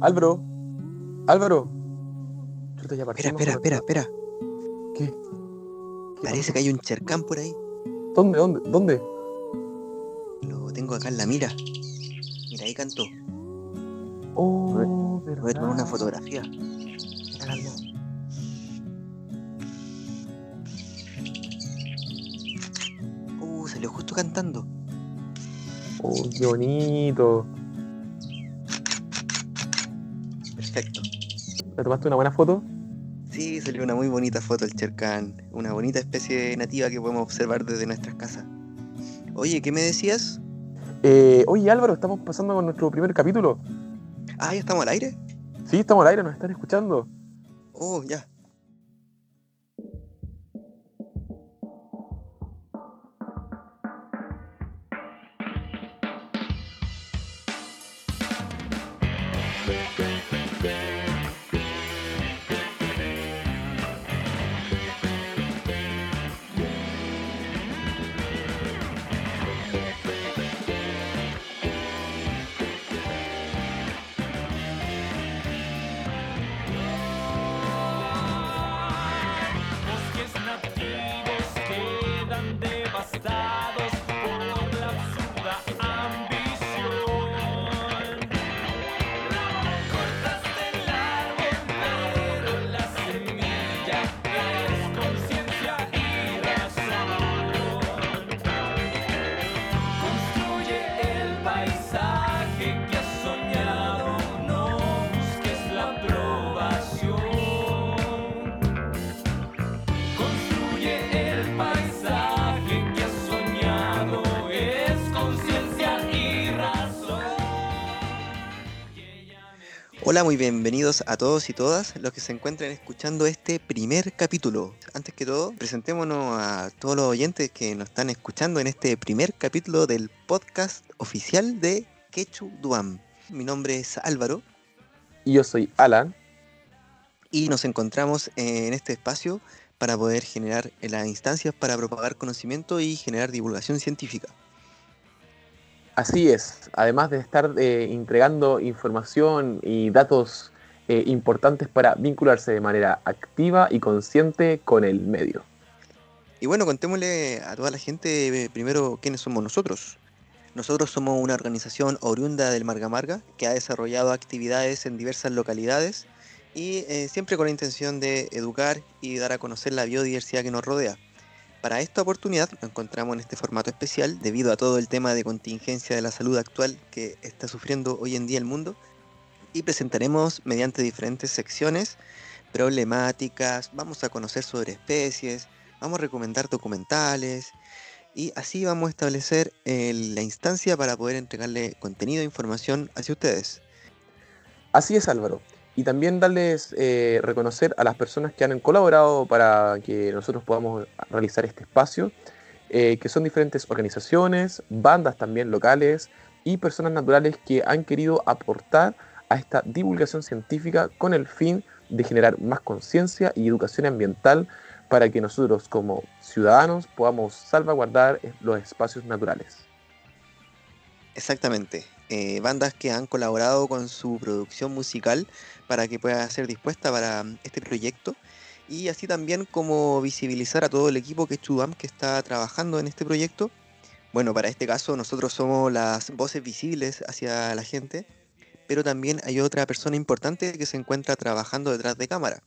Álvaro, Álvaro. Chuta, ya Espera, espera, espera, espera. ¿Qué? ¿Qué Parece que hay un charcán por ahí. ¿Dónde, dónde, dónde? Lo tengo acá en la mira. Mira, ahí cantó. Oh, Voy a tomar una fotografía. Uh, salió justo cantando. Oh, qué bonito. ¿Le tomaste una buena foto? Sí, salió una muy bonita foto el charcán. Una bonita especie nativa que podemos observar desde nuestras casas. Oye, ¿qué me decías? Eh, oye, Álvaro, estamos pasando con nuestro primer capítulo. Ah, ¿ya estamos al aire? Sí, estamos al aire, nos están escuchando. Oh, ya. Hola, muy bienvenidos a todos y todas los que se encuentran escuchando este primer capítulo. Antes que todo, presentémonos a todos los oyentes que nos están escuchando en este primer capítulo del podcast oficial de Quechu Duam. Mi nombre es Álvaro Y yo soy Alan. y nos encontramos en este espacio para poder generar las instancias para propagar conocimiento y generar divulgación científica. Así es, además de estar eh, entregando información y datos eh, importantes para vincularse de manera activa y consciente con el medio. Y bueno, contémosle a toda la gente eh, primero quiénes somos nosotros. Nosotros somos una organización oriunda del Marga Marga que ha desarrollado actividades en diversas localidades y siempre con la intención de educar y dar a conocer la biodiversidad que nos rodea. Para esta oportunidad nos encontramos en este formato especial debido a todo el tema de contingencia de la salud actual que está sufriendo hoy en día el mundo y presentaremos mediante diferentes secciones problemáticas, vamos a conocer sobre especies, vamos a recomendar documentales y así vamos a establecer eh, la instancia para poder entregarle contenido e información hacia ustedes. Así es Álvaro. Y también darles eh, reconocer a las personas que han colaborado para que nosotros podamos realizar este espacio, eh, que son diferentes organizaciones, bandas también locales y personas naturales que han querido aportar a esta divulgación científica con el fin de generar más conciencia y educación ambiental para que nosotros como ciudadanos podamos salvaguardar los espacios naturales. Exactamente. Eh, bandas que han colaborado con su producción musical para que pueda ser dispuesta para mm, este proyecto y así también como visibilizar a todo el equipo que es Chudam que está trabajando en este proyecto. Bueno, para este caso nosotros somos las voces visibles hacia la gente, pero también hay otra persona importante que se encuentra trabajando detrás de cámara.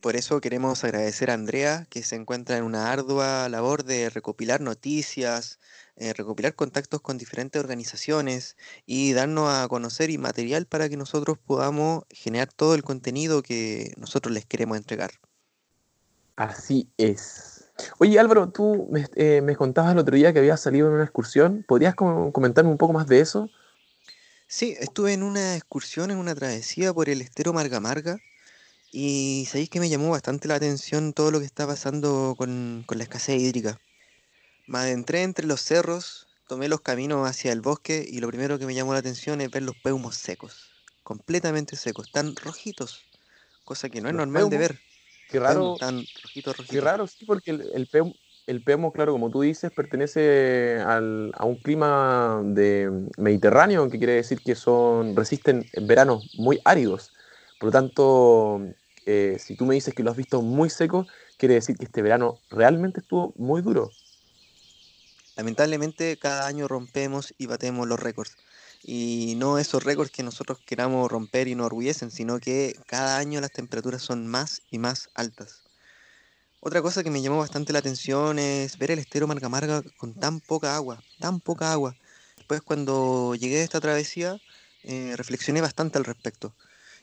Por eso queremos agradecer a Andrea, que se encuentra en una ardua labor de recopilar noticias, eh, recopilar contactos con diferentes organizaciones y darnos a conocer y material para que nosotros podamos generar todo el contenido que nosotros les queremos entregar. Así es. Oye Álvaro, tú me, eh, me contabas el otro día que habías salido en una excursión. ¿Podrías com- comentarme un poco más de eso? Sí, estuve en una excursión, en una travesía por el estero Marga Marga y sabéis que me llamó bastante la atención todo lo que está pasando con, con la escasez hídrica. Me adentré entre los cerros, tomé los caminos hacia el bosque y lo primero que me llamó la atención es ver los peumos secos, completamente secos, tan rojitos, cosa que no es ¿Los normal de ver, Qué raro, tan rojitos, qué rojitos. raro, sí, porque el, el peum- el Pemo, claro, como tú dices, pertenece al- a un clima de mediterráneo, que quiere decir que son, resisten veranos muy áridos. Por lo tanto, eh, si tú me dices que lo has visto muy seco, quiere decir que este verano realmente estuvo muy duro. Lamentablemente cada año rompemos y batemos los récords. Y no esos récords que nosotros queramos romper y nos orgullecen, sino que cada año las temperaturas son más y más altas. Otra cosa que me llamó bastante la atención es ver el estero Marga Marga con tan poca agua, tan poca agua. Después cuando llegué a esta travesía, eh, reflexioné bastante al respecto.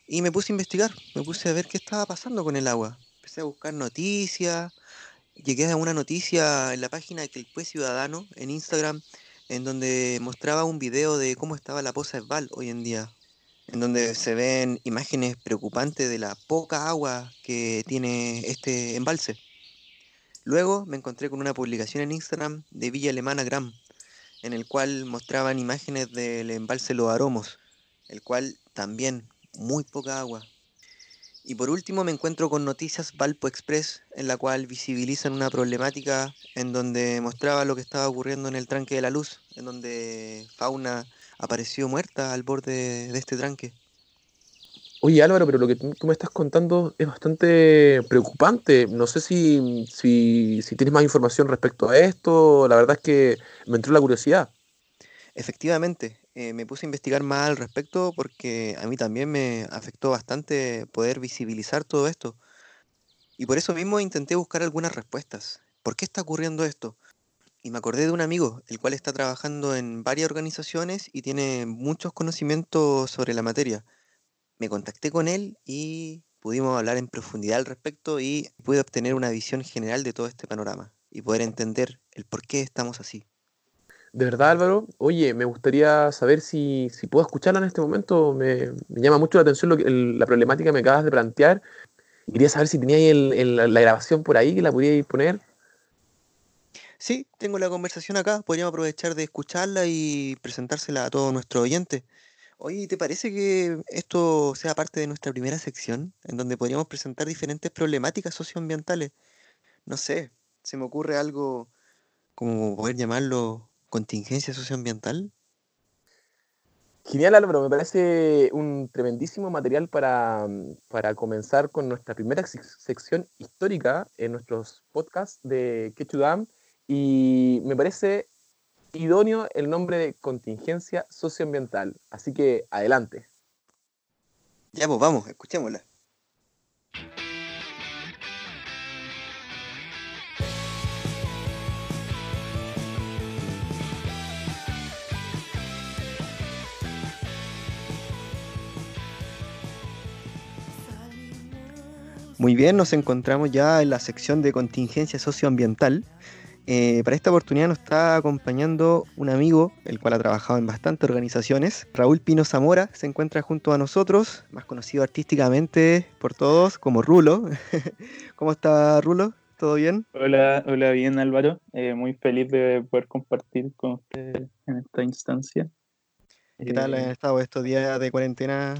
Y me puse a investigar, me puse a ver qué estaba pasando con el agua. Empecé a buscar noticias, llegué a una noticia en la página de el Ciudadano en Instagram, en donde mostraba un video de cómo estaba la poza Esval hoy en día, en donde se ven imágenes preocupantes de la poca agua que tiene este embalse. Luego me encontré con una publicación en Instagram de Villa Alemana Gram, en el cual mostraban imágenes del embalse Los Aromos, el cual también muy poca agua. Y por último me encuentro con Noticias Valpo Express, en la cual visibilizan una problemática en donde mostraba lo que estaba ocurriendo en el tranque de la luz, en donde fauna apareció muerta al borde de este tranque. Oye Álvaro, pero lo que tú me estás contando es bastante preocupante. No sé si, si, si tienes más información respecto a esto. La verdad es que me entró la curiosidad. Efectivamente, eh, me puse a investigar más al respecto porque a mí también me afectó bastante poder visibilizar todo esto. Y por eso mismo intenté buscar algunas respuestas. ¿Por qué está ocurriendo esto? Y me acordé de un amigo, el cual está trabajando en varias organizaciones y tiene muchos conocimientos sobre la materia. Me contacté con él y pudimos hablar en profundidad al respecto y pude obtener una visión general de todo este panorama y poder entender el por qué estamos así. De verdad, Álvaro, oye, me gustaría saber si, si puedo escucharla en este momento. Me, llama mucho la atención lo que- la problemática que me acabas de plantear. Quería saber si tenía la grabación por ahí que la pudierais poner. Sí, tengo la conversación acá, podríamos aprovechar de escucharla y presentársela a todos nuestros oyentes. Oye, ¿te parece que esto sea parte de nuestra primera sección, en donde podríamos presentar diferentes problemáticas socioambientales? No sé, se me ocurre algo como poder llamarlo contingencia socioambiental. Genial, Álvaro, me parece un tremendísimo material para, para comenzar con nuestra primera sec- sección histórica en nuestros podcasts de Quechudam. Y me parece idóneo el nombre de contingencia socioambiental. Así que adelante. Ya, pues vamos, escuchémosla. Muy bien, nos encontramos ya en la sección de contingencia socioambiental. Eh, para esta oportunidad nos está acompañando un amigo, el cual ha trabajado en bastantes organizaciones. Raúl Pino Zamora se encuentra junto a nosotros, más conocido artísticamente por todos como Rulo. ¿Cómo está Rulo? ¿Todo bien? Hola, hola, bien Álvaro. Eh, muy feliz de poder compartir con ustedes en esta instancia. ¿Qué tal Eh, han estado estos días de cuarentena?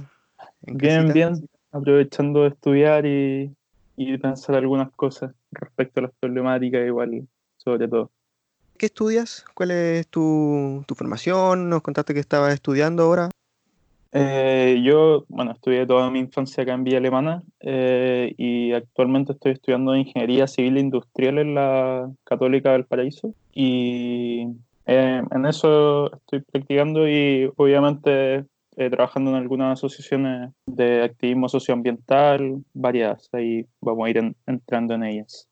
en bien, casita? bien. Aprovechando de estudiar y, y pensar algunas cosas respecto a las problemáticas, igual, sobre todo. ¿Qué estudias? ¿Cuál es tu, tu formación? Nos contaste que estabas estudiando ahora. Eh, yo, bueno, estudié toda mi infancia acá en Villa Alemana eh, y actualmente estoy estudiando Ingeniería Civil e Industrial en la Católica del Paraíso y eh, en eso estoy practicando y obviamente eh, trabajando en algunas asociaciones de activismo socioambiental, varias, ahí vamos a ir en- entrando en ellas.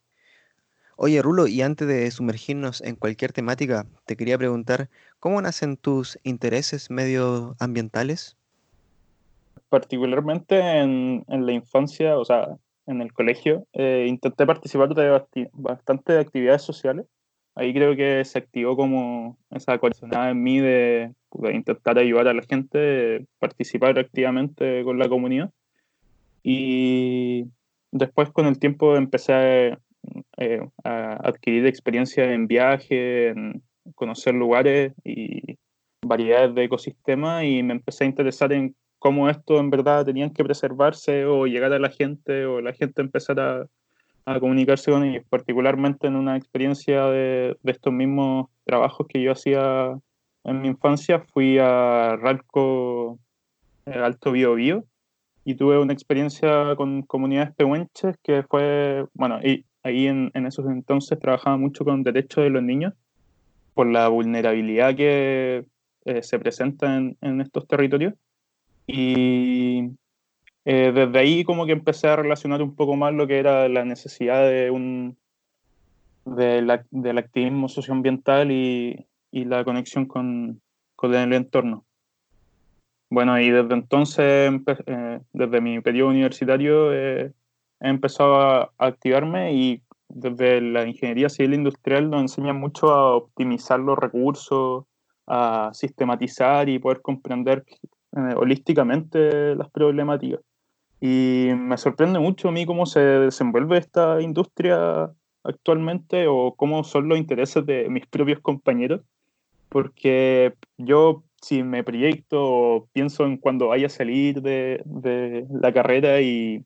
Oye, Rulo, y antes de sumergirnos en cualquier temática, te quería preguntar, ¿cómo nacen tus intereses medioambientales? particularmente en, en la infancia, o sea, en el colegio, eh, intenté participar de bastante de actividades sociales. Ahí creo que se activó como esa corazonada en mí de, puta, intentar ayudar a la gente, de participar activamente con la comunidad. Y después con el tiempo empecé eh, a adquirir experiencia en viaje, en conocer lugares y variedades de ecosistemas y me empecé a interesar en cómo esto en verdad tenían que preservarse o llegar a la gente o la gente empezar a, a comunicarse con ellos, particularmente en una experiencia de, de estos mismos trabajos que yo hacía en mi infancia, fui a Ralco eh, Alto Bio Bio y tuve una experiencia con comunidades pehuenches que fue, bueno, y ahí en, en esos entonces trabajaba mucho con derechos de los niños por la vulnerabilidad que eh, se presenta en, en estos territorios. Y eh, desde ahí como que empecé a relacionar un poco más lo que era la necesidad de un de del activismo socioambiental y, y la conexión con, con el entorno. Bueno, y desde entonces, eh, desde mi periodo universitario, eh, he empezado a, a activarme y desde la ingeniería civil industrial nos enseñan mucho a optimizar los recursos, a sistematizar y poder comprender eh, holísticamente las problemáticas. Y me sorprende mucho a mí cómo se desenvuelve esta industria actualmente o cómo son los intereses de mis propios compañeros, porque yo si me proyecto o pienso en cuando vaya a salir de, de la carrera y,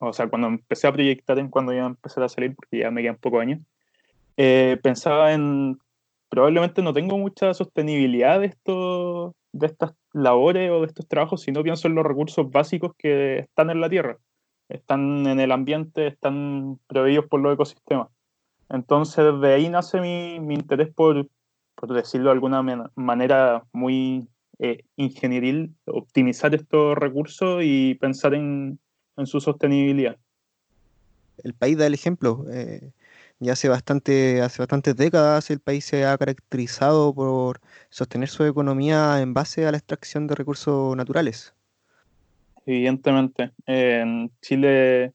o sea, cuando empecé a proyectar en cuando iba a empezar a salir, porque ya me quedan pocos años, eh, pensaba en, probablemente no tengo mucha sostenibilidad de, esto, de estas labores o de estos trabajos, sino pienso en los recursos básicos que están en la Tierra, están en el ambiente, están proveídos por los ecosistemas. Entonces, desde ahí nace mi, mi interés por, por decirlo de alguna manera muy eh, ingenieril, optimizar estos recursos y pensar en, en su sostenibilidad. El país da el ejemplo. eh, ya hace bastante, hace bastantes décadas el país se ha caracterizado por sostener su economía en base a la extracción de recursos naturales. Evidentemente, en Chile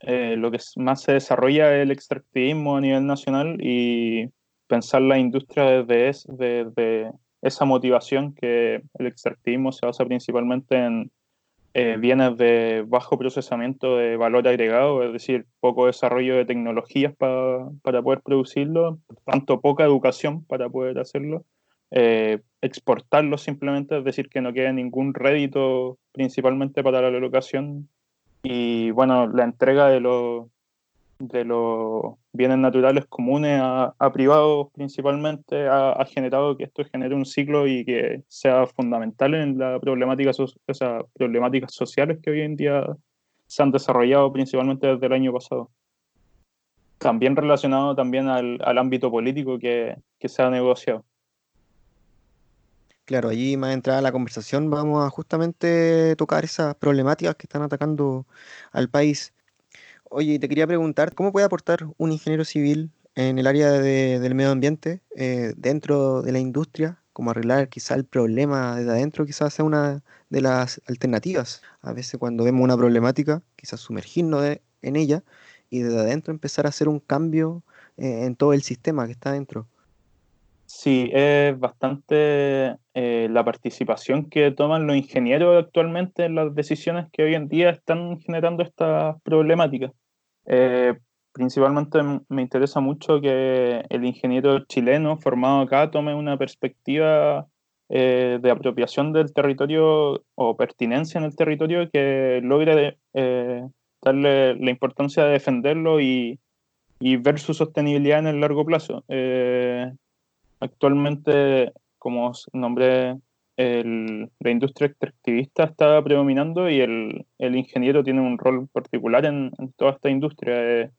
eh, lo que más se desarrolla es el extractivismo a nivel nacional y pensar la industria desde, es- desde esa motivación que el extractivismo se basa principalmente en eh, bienes de bajo procesamiento de valor agregado, es decir, poco desarrollo de tecnologías pa- para poder producirlo, tanto poca educación para poder hacerlo, eh, exportarlo simplemente, es decir, que no quede ningún rédito principalmente para la educación y bueno, la entrega de los de los bienes naturales comunes a, a privados principalmente ha, generado que esto genere un ciclo y que sea fundamental en la problemática so- problemáticas sociales que hoy en día se han desarrollado principalmente desde el año pasado. También relacionado también al, ámbito político que, que se ha negociado. Claro, allí más entrada la conversación vamos a justamente tocar esas problemáticas que están atacando al país. Oye, te quería preguntar, ¿cómo puede aportar un ingeniero civil en el área de- del medio ambiente eh, dentro de la industria? Como arreglar quizá el problema desde adentro, quizás sea una de las alternativas. A veces cuando vemos una problemática, quizás sumergirnos de- en ella y desde adentro empezar a hacer un cambio eh, en todo el sistema que está dentro. Sí, es bastante eh, la participación que toman los ingenieros actualmente en las decisiones que hoy en día están generando estas problemáticas. Eh, principalmente me interesa mucho que el ingeniero chileno formado acá tome una perspectiva eh, de apropiación del territorio o pertinencia en el territorio que logre eh, darle la importancia de defenderlo y, y ver su sostenibilidad en el largo plazo. Eh, Actualmente, como nombré, el- la industria extractivista está predominando y el, ingeniero tiene un rol particular en, toda esta industria. Es,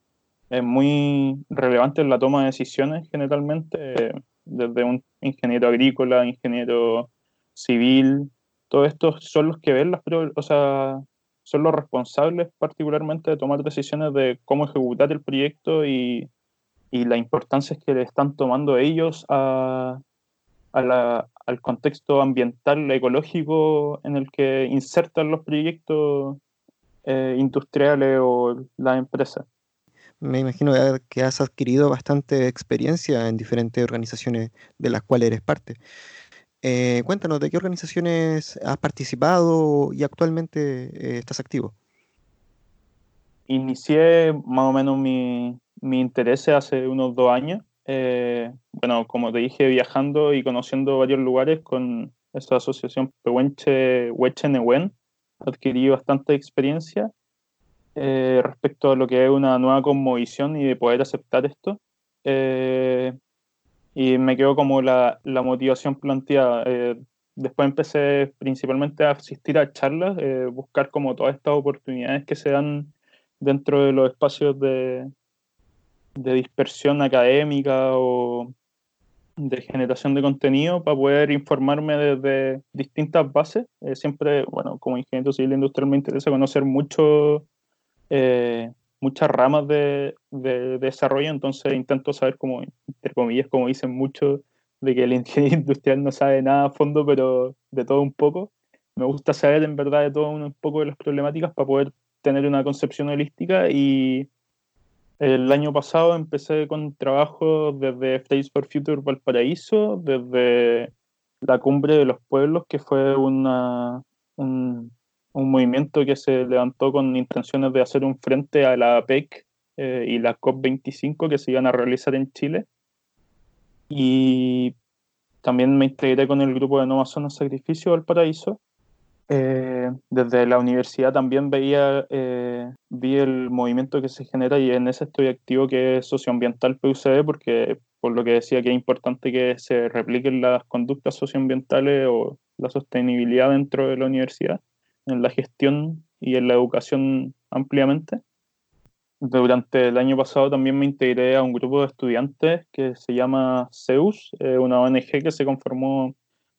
es muy relevante en la toma de decisiones generalmente, eh, desde un ingeniero agrícola, ingeniero civil, todos estos son los que ven las, o sea, son los responsables particularmente de tomar decisiones de cómo ejecutar el proyecto y y la importancia que le están tomando ellos a, a la- al contexto ambiental, ecológico en el que insertan los proyectos eh, industriales o las empresas. Me imagino que has adquirido bastante experiencia en diferentes organizaciones de las cuales eres parte. Eh, cuéntanos, ¿de qué organizaciones has participado y actualmente eh, estás activo? Inicié más o menos mi, mi interés hace unos dos años. eh, bueno, como te dije, viajando y conociendo varios lugares con esta asociación Pehuenche Hueche Nehuen, adquirí bastante experiencia. eh, respecto a lo que es una nueva cosmovisión y de poder aceptar esto. Eh, y me quedó como la, la motivación planteada. Eh, después empecé principalmente a asistir a charlas, eh, buscar como todas estas oportunidades que se dan dentro de los espacios de, de dispersión académica o de generación de contenido para poder informarme desde distintas bases. Eh, siempre, bueno, como ingeniero civil industrial me interesa conocer mucho, eh, muchas ramas de, de, desarrollo, entonces intento saber como, entre comillas, como dicen muchos, de que el ingeniero industrial no sabe nada a fondo, pero de todo un poco. Me gusta saber en verdad de todo un poco de las problemáticas para poder tener una concepción holística y el año pasado empecé con trabajo desde Fridays for Future Valparaíso, desde la Cumbre de los Pueblos, que fue un, un movimiento que se levantó con intenciones de hacer un frente a la APEC eh, y la COP25 que se iban a realizar en Chile. Y también me integré con el grupo de Nova Zona Sacrificio Valparaíso. Eh, desde la universidad también veía, eh, vi el movimiento que se genera y en ese estoy activo que es socioambiental PUCB porque por lo que decía que es importante que se repliquen las conductas socioambientales o la sostenibilidad dentro de la universidad, en la gestión y en la educación ampliamente. Durante el año pasado también me integré a un grupo de estudiantes que se llama CEUS, eh, una ONG que se conformó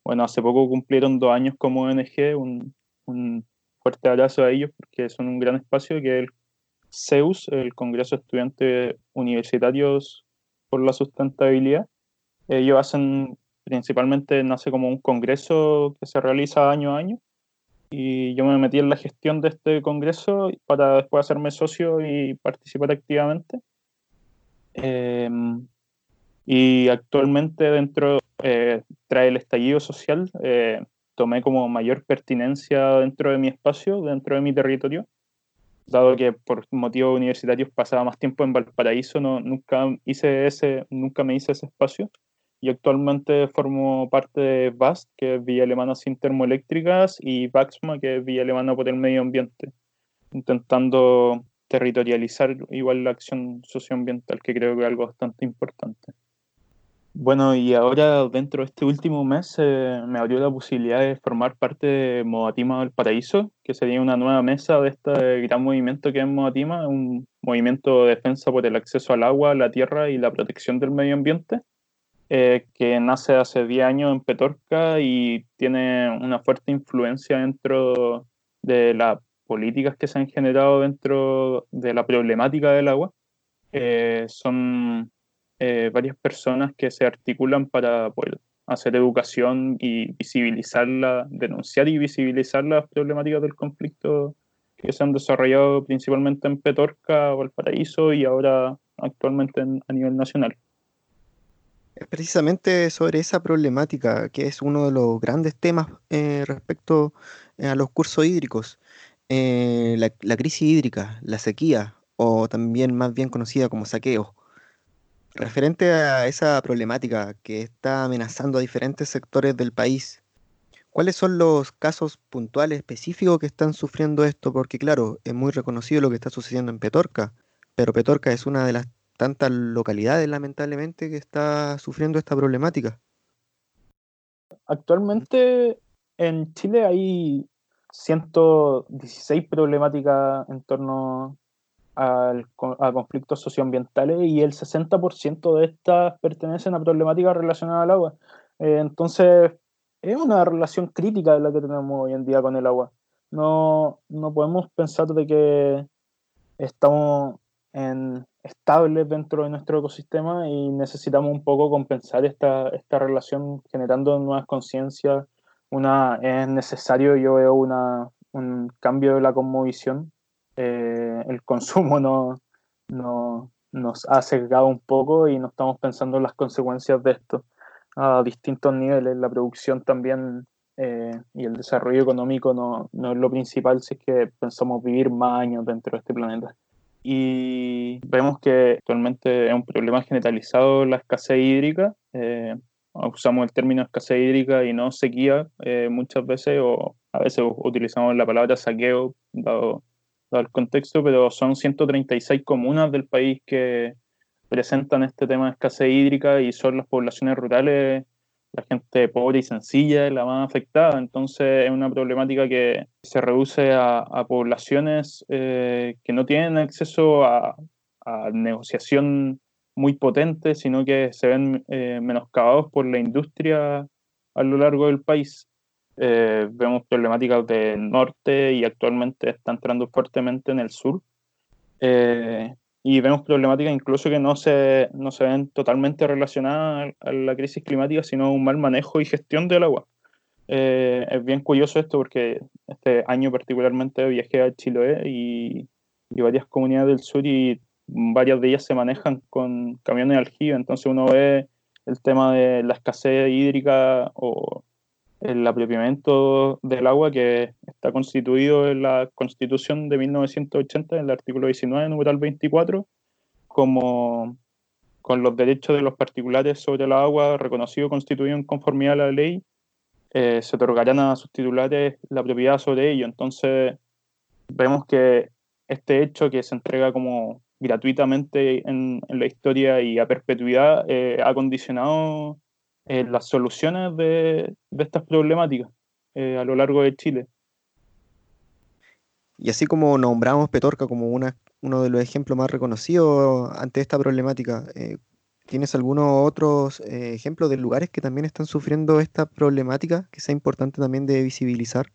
bueno, hace poco cumplieron dos años como ONG, un, un fuerte abrazo a ellos porque son un gran espacio que es el CEUS, el Congreso de Estudiantes Universitarios por la Sustentabilidad. Ellos hacen principalmente, nace como un congreso que se realiza año a año y yo me metí en la gestión de este congreso para después hacerme socio y participar activamente. Eh, y actualmente dentro, eh, el estallido social, eh, tomé como mayor pertinencia dentro de mi espacio, dentro de mi territorio, dado que por motivos universitarios pasaba más tiempo en Valparaíso, no, nunca, hice ese, nunca me hice ese espacio. Y actualmente formo parte de VAST, que es Villa Alemana Sin Termoeléctricas, y VAXMA, que es Villa Alemana por el Medio Ambiente, intentando territorializar igual la acción socioambiental, que creo que es algo bastante importante. Bueno, y ahora dentro de este último mes eh, me abrió la posibilidad de formar parte de Modatima del Paraíso, que sería una nueva mesa de este gran movimiento que es Modatima, un movimiento de defensa por el acceso al agua, la tierra y la protección del medio ambiente, eh, que nace hace 10 años en Petorca y tiene una fuerte influencia dentro de las políticas que se han generado dentro de la problemática del agua. Eh, son eh, varias personas que se articulan para hacer educación y visibilizarla, denunciar y visibilizar las problemáticas del conflicto que se han desarrollado principalmente en Petorca, Valparaíso y ahora actualmente en- a nivel nacional. Precisamente sobre esa problemática, que es uno de los grandes temas eh, respecto eh, a los cursos hídricos. La, la crisis hídrica, la sequía, o también más bien conocida como saqueo. Referente a esa problemática que está amenazando a diferentes sectores del país, ¿cuáles son los casos puntuales específicos que están sufriendo esto? Porque claro, es muy reconocido lo que está sucediendo en Petorca, pero Petorca es una de las tantas localidades, lamentablemente, que está sufriendo esta problemática. Actualmente en Chile hay 116 problemáticas en torno al, a conflictos socioambientales y el 60% de estas pertenecen a problemáticas relacionadas al agua. Eh, entonces, es una relación crítica la que tenemos hoy en día con el agua. No, no podemos pensar de que estamos en, estables dentro de nuestro ecosistema y necesitamos un poco compensar esta, esta relación generando nuevas conciencias. Una, es necesario, yo veo una, un cambio de la cosmovisión. Eh, el consumo no, no, nos ha sesgado un poco y no estamos pensando en las consecuencias de esto a distintos niveles. La producción también eh, y el desarrollo económico no, no es lo principal si es que pensamos vivir más años dentro de este planeta y vemos que actualmente es un problema generalizado la escasez hídrica. Eh, usamos el término escasez hídrica y no sequía eh, muchas veces, o a veces utilizamos la palabra saqueo, dado el contexto, pero son 136 comunas del país que presentan este tema de escasez hídrica y son las poblaciones rurales, la gente pobre y sencilla, la más afectada. Entonces es una problemática que se reduce a, poblaciones eh, que no tienen acceso a, a, negociación muy potente, sino que se ven eh, menoscabados por la industria a lo largo del país. Eh, vemos problemáticas del norte y actualmente está entrando fuertemente en el sur. Eh, y vemos problemáticas incluso que no se, no se ven totalmente relacionadas a la crisis climática, sino un mal manejo y gestión del agua. Eh, es bien curioso esto porque este año particularmente viajé a Chiloé y, y, varias comunidades del sur y varias de ellas se manejan con camiones de aljibe, entonces uno ve el tema de la escasez hídrica o el apropiamiento del agua que está constituido en la Constitución de 1980, en el artículo 19, numeral 24, como con los derechos de los particulares sobre el agua reconocido constituido en conformidad a la ley, eh, se otorgarán a sus titulares la propiedad sobre ello. Entonces, vemos que este hecho que se entrega como gratuitamente en, la historia y a perpetuidad eh, ha condicionado eh, las soluciones de, de estas problemáticas eh, a lo largo de Chile. Y así como nombramos Petorca como una, uno de los ejemplos más reconocidos ante esta problemática, eh, ¿tienes algunos otros ejemplos de lugares que también están sufriendo esta problemática que sea importante también de visibilizar?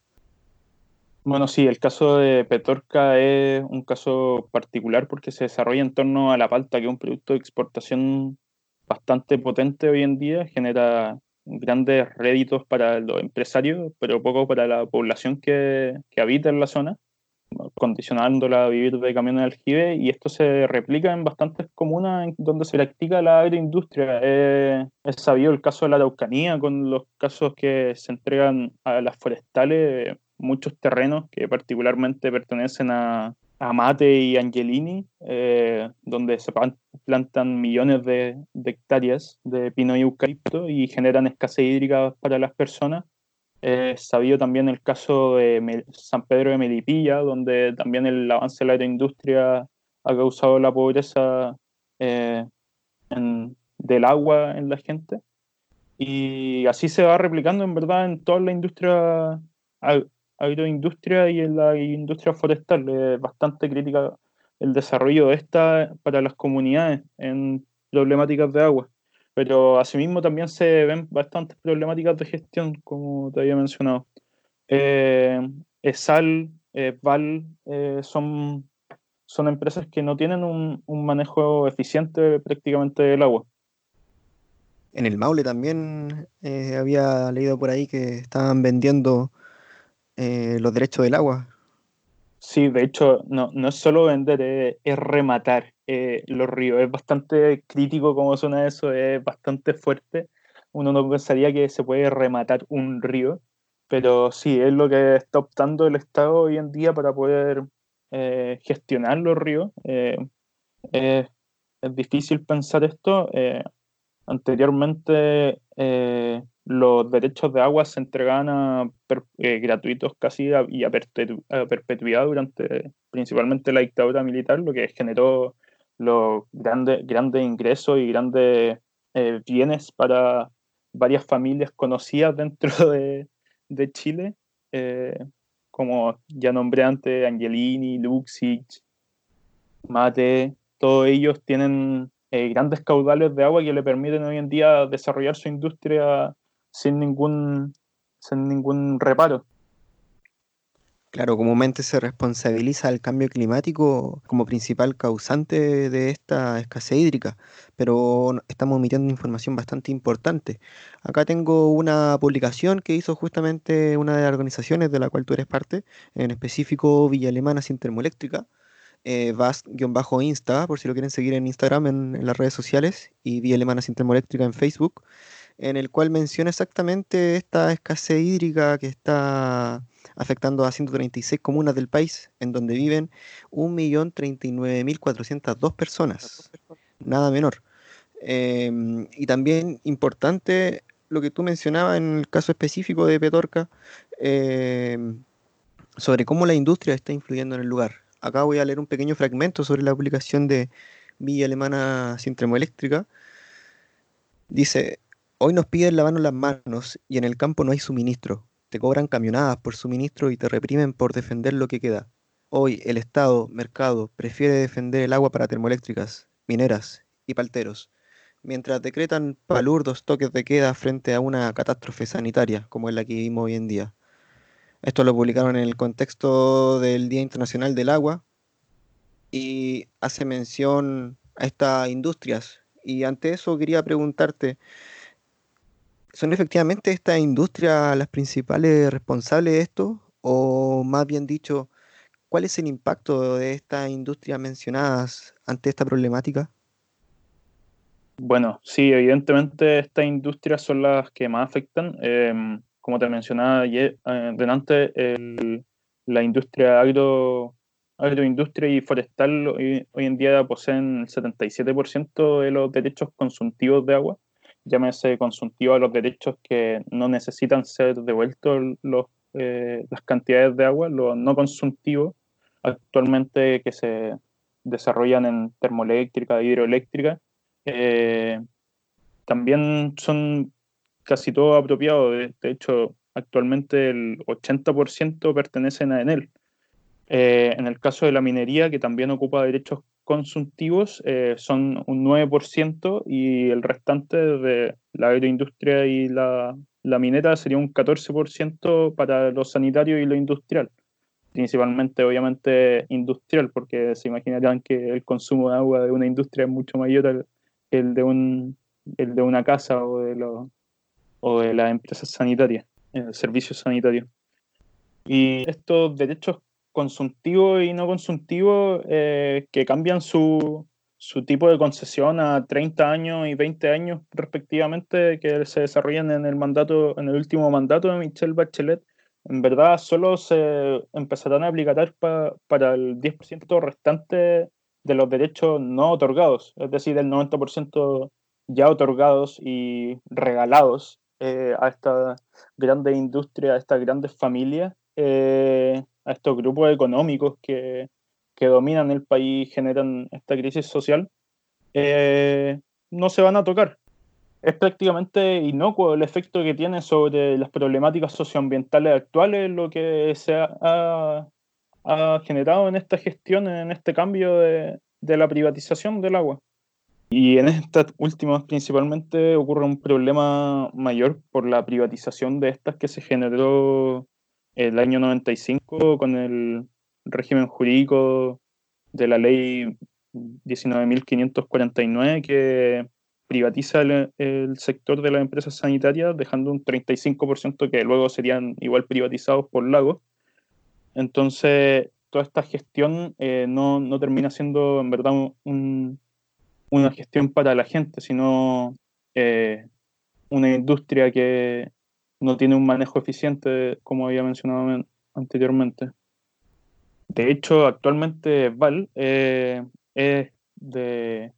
Bueno, sí, el caso de Petorca es un caso particular porque se desarrolla en torno a la palta, que es un producto de exportación bastante potente hoy en día, genera grandes réditos para los empresarios, pero poco para la población que, que habita en la zona, condicionándola a vivir de camiones de aljibe, y esto se replica en bastantes comunas donde se practica la agroindustria. Eh, es sabido el caso de la Araucanía, con los casos que se entregan a las forestales, muchos terrenos que particularmente pertenecen a, Amate y Angelini, eh, donde se plantan millones de, hectáreas de pino y eucalipto y generan escasez hídrica para las personas. Eh, sabido también el caso de San Pedro de Melipilla, donde también el avance de la agroindustria ha causado la pobreza eh, en, del agua en la gente. Y así se va replicando en verdad en toda la industria agroindustria y en la industria forestal. Es bastante crítica el desarrollo de esta para las comunidades en problemáticas de agua. Pero asimismo también se ven bastantes problemáticas de gestión, como te había mencionado. Eh, ESAL, eh, VAL, eh, son, son empresas que no tienen un, un manejo eficiente prácticamente del agua. En el Maule también eh, había leído por ahí que estaban vendiendo eh, los derechos del agua. Sí, de hecho, no, no es solo vender, es, rematar eh, los ríos. Es bastante crítico como suena eso, es bastante fuerte. Uno no pensaría que se puede rematar un río, pero sí, es lo que está optando el Estado hoy en día para poder eh, gestionar los ríos. Es difícil pensar esto. Eh, anteriormente los derechos de agua se entregaban eh, gratuitos casi y a, perpetu a, perpetuidad durante principalmente la dictadura militar, lo que generó los grandes, grandes ingresos y grandes eh, bienes para varias familias conocidas dentro de, de Chile, eh, como ya nombré antes, Angelini, Luxich, Mate, todos ellos tienen eh, grandes caudales de agua que le permiten hoy en día desarrollar su industria sin ningún, sin ningún reparo. Claro, comúnmente se responsabiliza al cambio climático como principal causante de esta escasez hídrica, pero estamos omitiendo información bastante importante. Acá tengo una publicación que hizo justamente una de las organizaciones de la cual tú eres parte, en específico Villa Alemana Sin Termoeléctrica, eh, VAST-Insta, por si lo quieren seguir en Instagram, en, las redes sociales, y Villa Alemana Sin Termoeléctrica en Facebook en el cual menciona exactamente esta escasez hídrica que está afectando a 136 comunas del país, en donde viven 1.039.402 personas, nada menor. Eh, y también importante lo que tú mencionabas en el caso específico de Petorca, eh, sobre cómo la industria está influyendo en el lugar. Acá voy a leer un pequeño fragmento sobre la publicación de Villa Alemana sin termoeléctrica. Dice, hoy nos piden lavarnos las manos y en el campo no hay suministro. Te cobran camionadas por suministro y te reprimen por defender lo que queda. Hoy el Estado, mercado, prefiere defender el agua para termoeléctricas, mineras y palteros, mientras decretan palurdos toques de queda frente a una catástrofe sanitaria como es la que vivimos hoy en día. Esto lo publicaron en el contexto del Día Internacional del Agua y hace mención a estas industrias. Y ante eso quería preguntarte, ¿son efectivamente estas industrias las principales responsables de esto? O más bien dicho, ¿cuál es el impacto de estas industrias mencionadas ante esta problemática? Bueno, sí, evidentemente estas industrias son las que más afectan. Em, como te mencionaba ayer, eh, delante, el- la industria agro, agroindustria y forestal hoy, hoy en día poseen el 77% de los derechos consultivos de agua. Llámese consultivo a los derechos que no necesitan ser devueltos los, eh, las cantidades de agua, los no consultivos actualmente que se desarrollan en termoeléctrica, hidroeléctrica, eh, también son casi todos apropiados. De, hecho, actualmente el 80% pertenecen a Enel. Eh, en el caso de la minería, que también ocupa derechos consultivos, eh, son un 9% y el restante de la agroindustria y la, la minera sería un 14% para lo sanitario y lo industrial. Principalmente, obviamente, industrial, porque se imaginarán que el consumo de agua de una industria es mucho mayor al el de, un, el de una casa o de, lo- o de las empresas sanitarias, eh, servicios sanitarios. Y estos derechos consultivos y no consultivos eh, que cambian su, su tipo de concesión a 30 años y 20 años respectivamente que se desarrollan en el mandato, en el último mandato de Michelle Bachelet, en verdad solo se empezarán a aplicar pa- para el 10% restante de los derechos no otorgados, es decir, el 90% ya otorgados y regalados eh, a estas grandes industrias, a estas grandes familias, eh, a estos grupos económicos que, que dominan el país generan esta crisis social, eh, no se van a tocar. Es prácticamente inocuo el efecto que tiene sobre las problemáticas socioambientales actuales lo que se ha- ha generado en esta gestión, en este cambio de, de la privatización del agua. Y en estas últimas principalmente ocurre un problema mayor por la privatización de estas que se generó el año 95 con el régimen jurídico de la ley 19.549 que privatiza el, sector de las empresas sanitarias dejando un 35% que luego serían igual privatizados por Lagos. Entonces, toda esta gestión eh, no, no termina siendo en verdad un- una gestión para la gente, sino eh, una industria que no tiene un manejo eficiente, como había mencionado men- anteriormente. De hecho, actualmente Val eh, es de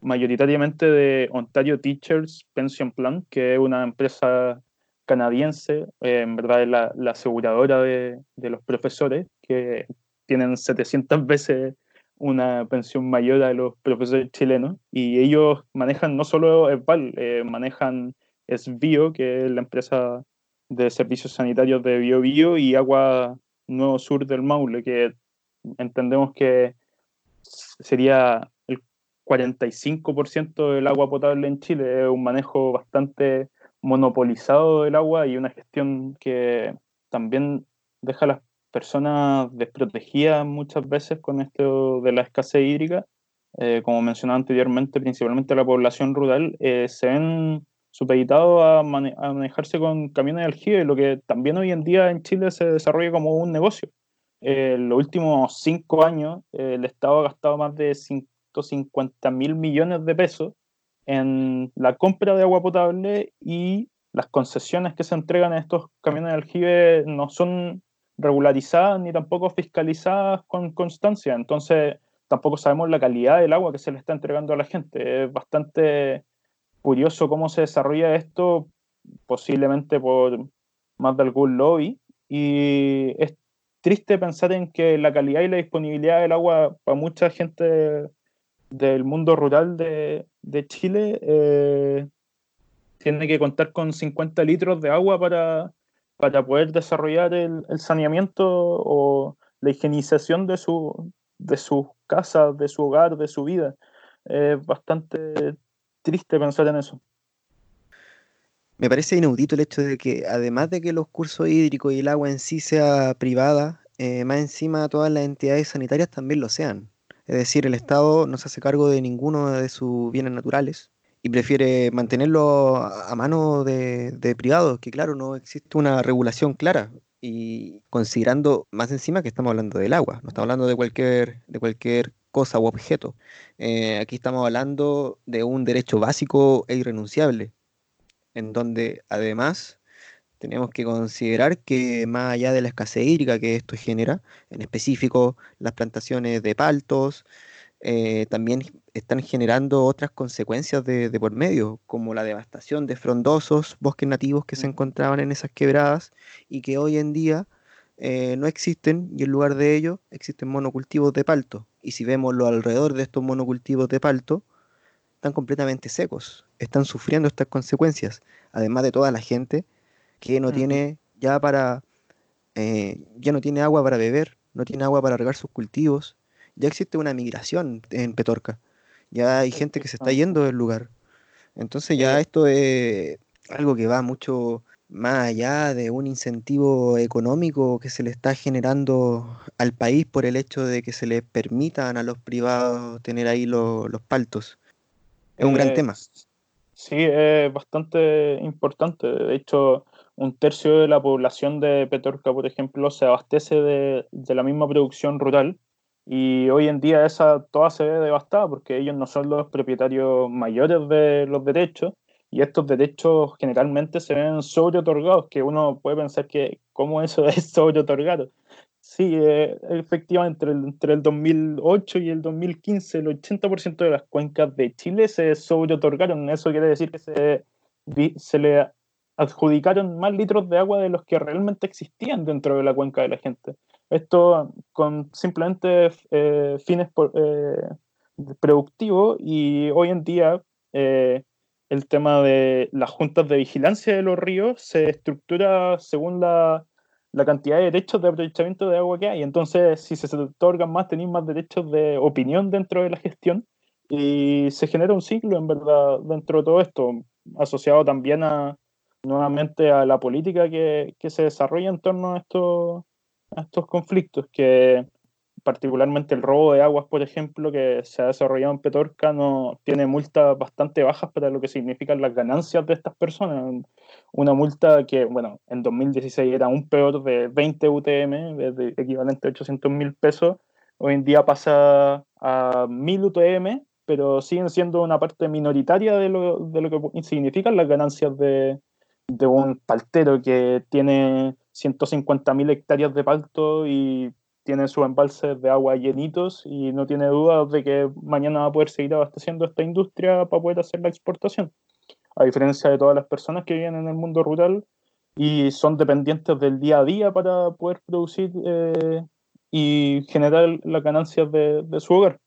mayoritariamente de Ontario Teachers Pension Plan, que es una empresa canadiense, eh, en verdad es la, la aseguradora de, de los profesores, que tienen 700 veces una pensión mayor a los profesores chilenos, y ellos manejan no solo ESVAL, eh, manejan SBio, que es la empresa de servicios sanitarios de BioBio, y Agua Nuevo Sur del Maule, que entendemos que sería el 45% del agua potable en Chile, es un manejo bastante monopolizado del agua y una gestión que también deja las personas desprotegidas muchas veces con esto de la escasez hídrica. Eh, como mencionaba anteriormente, principalmente la población rural, eh, se ven supeditados a, mane- a manejarse con camiones de aljibe, lo que también hoy en día en Chile se desarrolla como un negocio. Eh, en los últimos cinco años, el Estado ha gastado más de 150 mil millones de pesos en la compra de agua potable y las concesiones que se entregan a estos camiones de aljibe no son regularizadas ni tampoco fiscalizadas con constancia. Entonces, tampoco sabemos la calidad del agua que se le está entregando a la gente. Es bastante curioso cómo se desarrolla esto, posiblemente por más de algún lobby. Y es triste pensar en que la calidad y la disponibilidad del agua para mucha gente del mundo rural de, de Chile eh, tiene que contar con 50 litros de agua para, para poder desarrollar el, saneamiento o la higienización de su, de sus casas, de su hogar, de su vida. Es bastante triste pensar en eso. Me parece inaudito el hecho de que, además de que los cursos hídricos y el agua en sí sea privada, eh, más encima todas las entidades sanitarias también lo sean. Es decir, el Estado no se hace cargo de ninguno de sus bienes naturales y prefiere mantenerlo a mano de, de privados, que claro, no existe una regulación clara. Y considerando más encima que estamos hablando del agua, no estamos hablando de cualquier, de cualquier cosa u objeto. Eh, aquí estamos hablando de un derecho básico e irrenunciable, en donde además tenemos que considerar que más allá de la escasez hídrica que esto genera, en específico las plantaciones de paltos, eh, también están generando otras consecuencias de, de por medio, como la devastación de frondosos bosques nativos que se encontraban en esas quebradas y que hoy en día eh, no existen y en lugar de ello existen monocultivos de palto. Y si vemos lo alrededor de estos monocultivos de palto, están completamente secos, están sufriendo estas consecuencias, además de toda la gente que no tiene ya para, eh, ya no tiene agua para beber, no tiene agua para regar sus cultivos, ya existe una migración en Petorca, ya hay gente que se está yendo del lugar. Entonces ya Eh, esto es algo que va mucho más allá de un incentivo económico que se le está generando al país por el hecho de que se les permitan a los privados tener ahí lo- los paltos. Es un gran Eh, tema. Sí, es bastante importante. De hecho, un tercio de la población de Petorca, por ejemplo, se abastece de, de la misma producción rural y hoy en día esa toda se ve devastada porque ellos no son los propietarios mayores de los derechos y estos derechos generalmente se ven sobre otorgados, que uno puede pensar que cómo eso es sobre otorgado. Sí, eh, efectivamente, entre el, entre el 2008 y el 2015, el 80% de las cuencas de Chile se sobreotorgaron. Eso quiere decir que se, se le adjudicaron más litros de agua de los que realmente existían dentro de la cuenca de la gente. Esto con simplemente eh, fines por- eh, productivos y hoy en día eh, el tema de las juntas de vigilancia de los ríos se estructura según la la cantidad de derechos de aprovechamiento de agua que hay. Entonces, si se otorgan más, tenéis más derechos de opinión dentro de la gestión y se genera un ciclo, en verdad, dentro de todo esto, asociado también a nuevamente a la política que, que se desarrolla en torno a estos, a estos conflictos, que particularmente el robo de aguas, por ejemplo, que se ha desarrollado en Petorca, no, tiene multas bastante bajas para lo que significan las ganancias de estas personas. Una multa que, bueno, en 2016 era un peor de 20 UTM, de- equivalente a 800 mil pesos, hoy en día pasa a 1000 UTM, pero siguen siendo una parte minoritaria de lo, de lo que significan las ganancias de, de un paltero que tiene 150.000 hectáreas de palto y tiene sus embalses de agua llenitos y no tiene dudas de que mañana va a poder seguir abasteciendo esta industria para poder hacer la exportación. A diferencia de todas las personas que viven en el mundo rural y son dependientes del día a día para poder producir eh, y generar las ganancias de su hogar.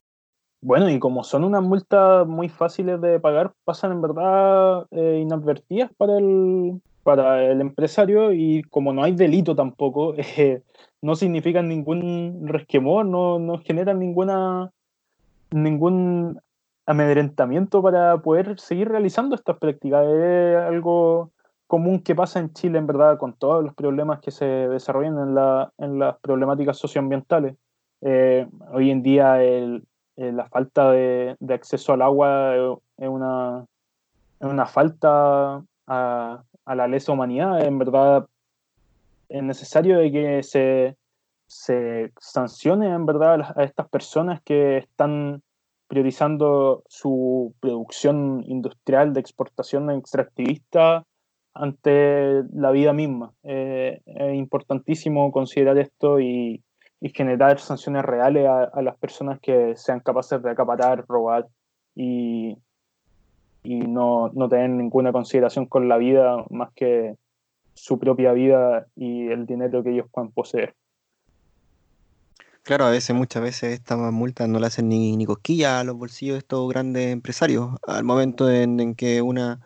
Bueno, y como son unas multas muy fáciles de pagar, pasan en verdad eh, inadvertidas para el, para el empresario y como no hay delito tampoco, eh, no significan ningún resquemor, no, no generan ninguna, ningún amedrentamiento para poder seguir realizando estas prácticas. Es algo común que pasa en Chile, en verdad, con todos los problemas que se desarrollan en, la, en las problemáticas socioambientales. Eh, hoy en día el, eh, la falta de, de, acceso al agua es una, es una falta a, a, la lesa humanidad. En verdad es necesario de que se, se sancione en verdad a estas personas que están priorizando su producción industrial de exportación extractivista ante la vida misma. Eh, es importantísimo considerar esto y, y generar sanciones reales a, a, las personas que sean capaces de acaparar, robar y, y no, no, tener ninguna consideración con la vida más que su propia vida y el dinero que ellos puedan poseer. Claro, a veces, muchas veces estas multas no le hacen ni, ni cosquillas a los bolsillos de estos grandes empresarios. Al momento en, en que una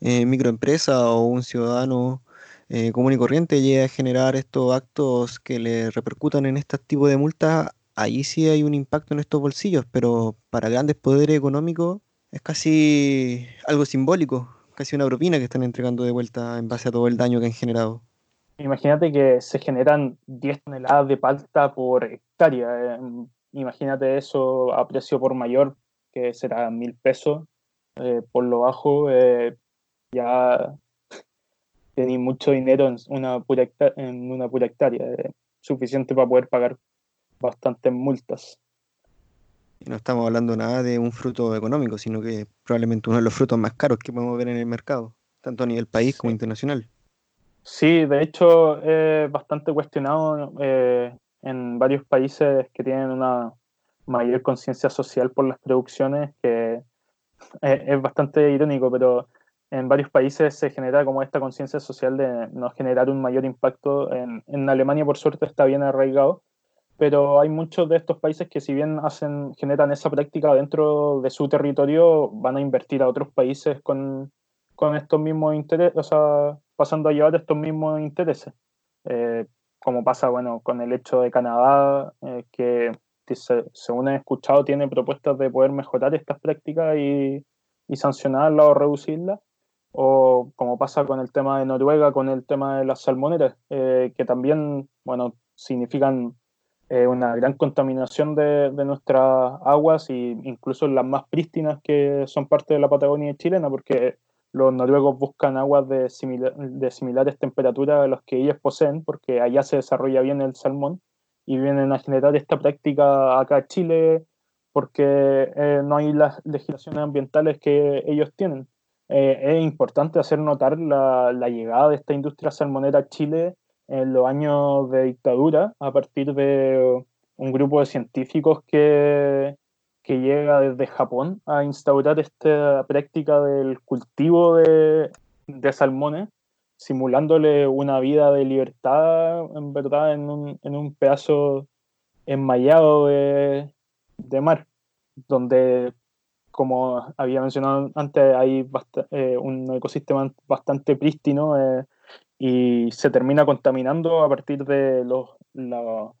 eh, microempresa o un ciudadano eh, común y corriente llegue a generar estos actos que le repercutan en este tipo de multas, ahí sí hay un impacto en estos bolsillos, pero para grandes poderes económicos es casi algo simbólico, casi una propina que están entregando de vuelta en base a todo el daño que han generado. Imagínate que se generan 10 toneladas de palta por hectárea. eh, imagínate eso a precio por mayor, que será mil pesos. eh, por lo bajo, eh, ya tenéis mucho dinero en una pura hectárea, en una pura hectárea eh, suficiente para poder pagar bastantes multas. No estamos hablando nada de un fruto económico, sino que probablemente uno de los frutos más caros que podemos ver en el mercado, tanto a nivel país como internacional. Sí, de hecho es bastante cuestionado eh, en varios países que tienen una mayor conciencia social por las producciones, que eh, es bastante irónico, pero en varios países se genera como esta conciencia social de no generar un mayor impacto. En, en Alemania, por suerte, está bien arraigado, pero hay muchos de estos países que si bien hacen, generan esa práctica dentro de su territorio, van a invertir a otros países con, con estos mismos intereses, o sea, pasando a llevar estos mismos intereses. Eh, como pasa, bueno, con el hecho de Canadá, eh, que que se- según he escuchado tiene propuestas de poder mejorar estas prácticas y, y sancionarlas o reducirlas. O como pasa con el tema de Noruega, con el tema de las salmoneras, eh, que también, bueno, significan eh, una gran contaminación de, de nuestras aguas e incluso las más prístinas que son parte de la Patagonia chilena, porque los noruegos buscan aguas de, simila- de similares temperaturas a las que ellos poseen, porque allá se desarrolla bien el salmón, y vienen a generar esta práctica acá en Chile porque eh, no hay las legislaciones ambientales que ellos tienen. Eh, es importante hacer notar la, llegada de esta industria salmonera a Chile en los años de dictadura, a partir de un grupo de científicos que, que llega desde Japón a instaurar esta práctica del cultivo de, de salmones, simulándole una vida de libertad, en verdad, en un, en un pedazo enmayado de, de mar, donde, como había mencionado antes, hay bast- eh, un ecosistema bastante prístino eh, y se termina contaminando a partir de los,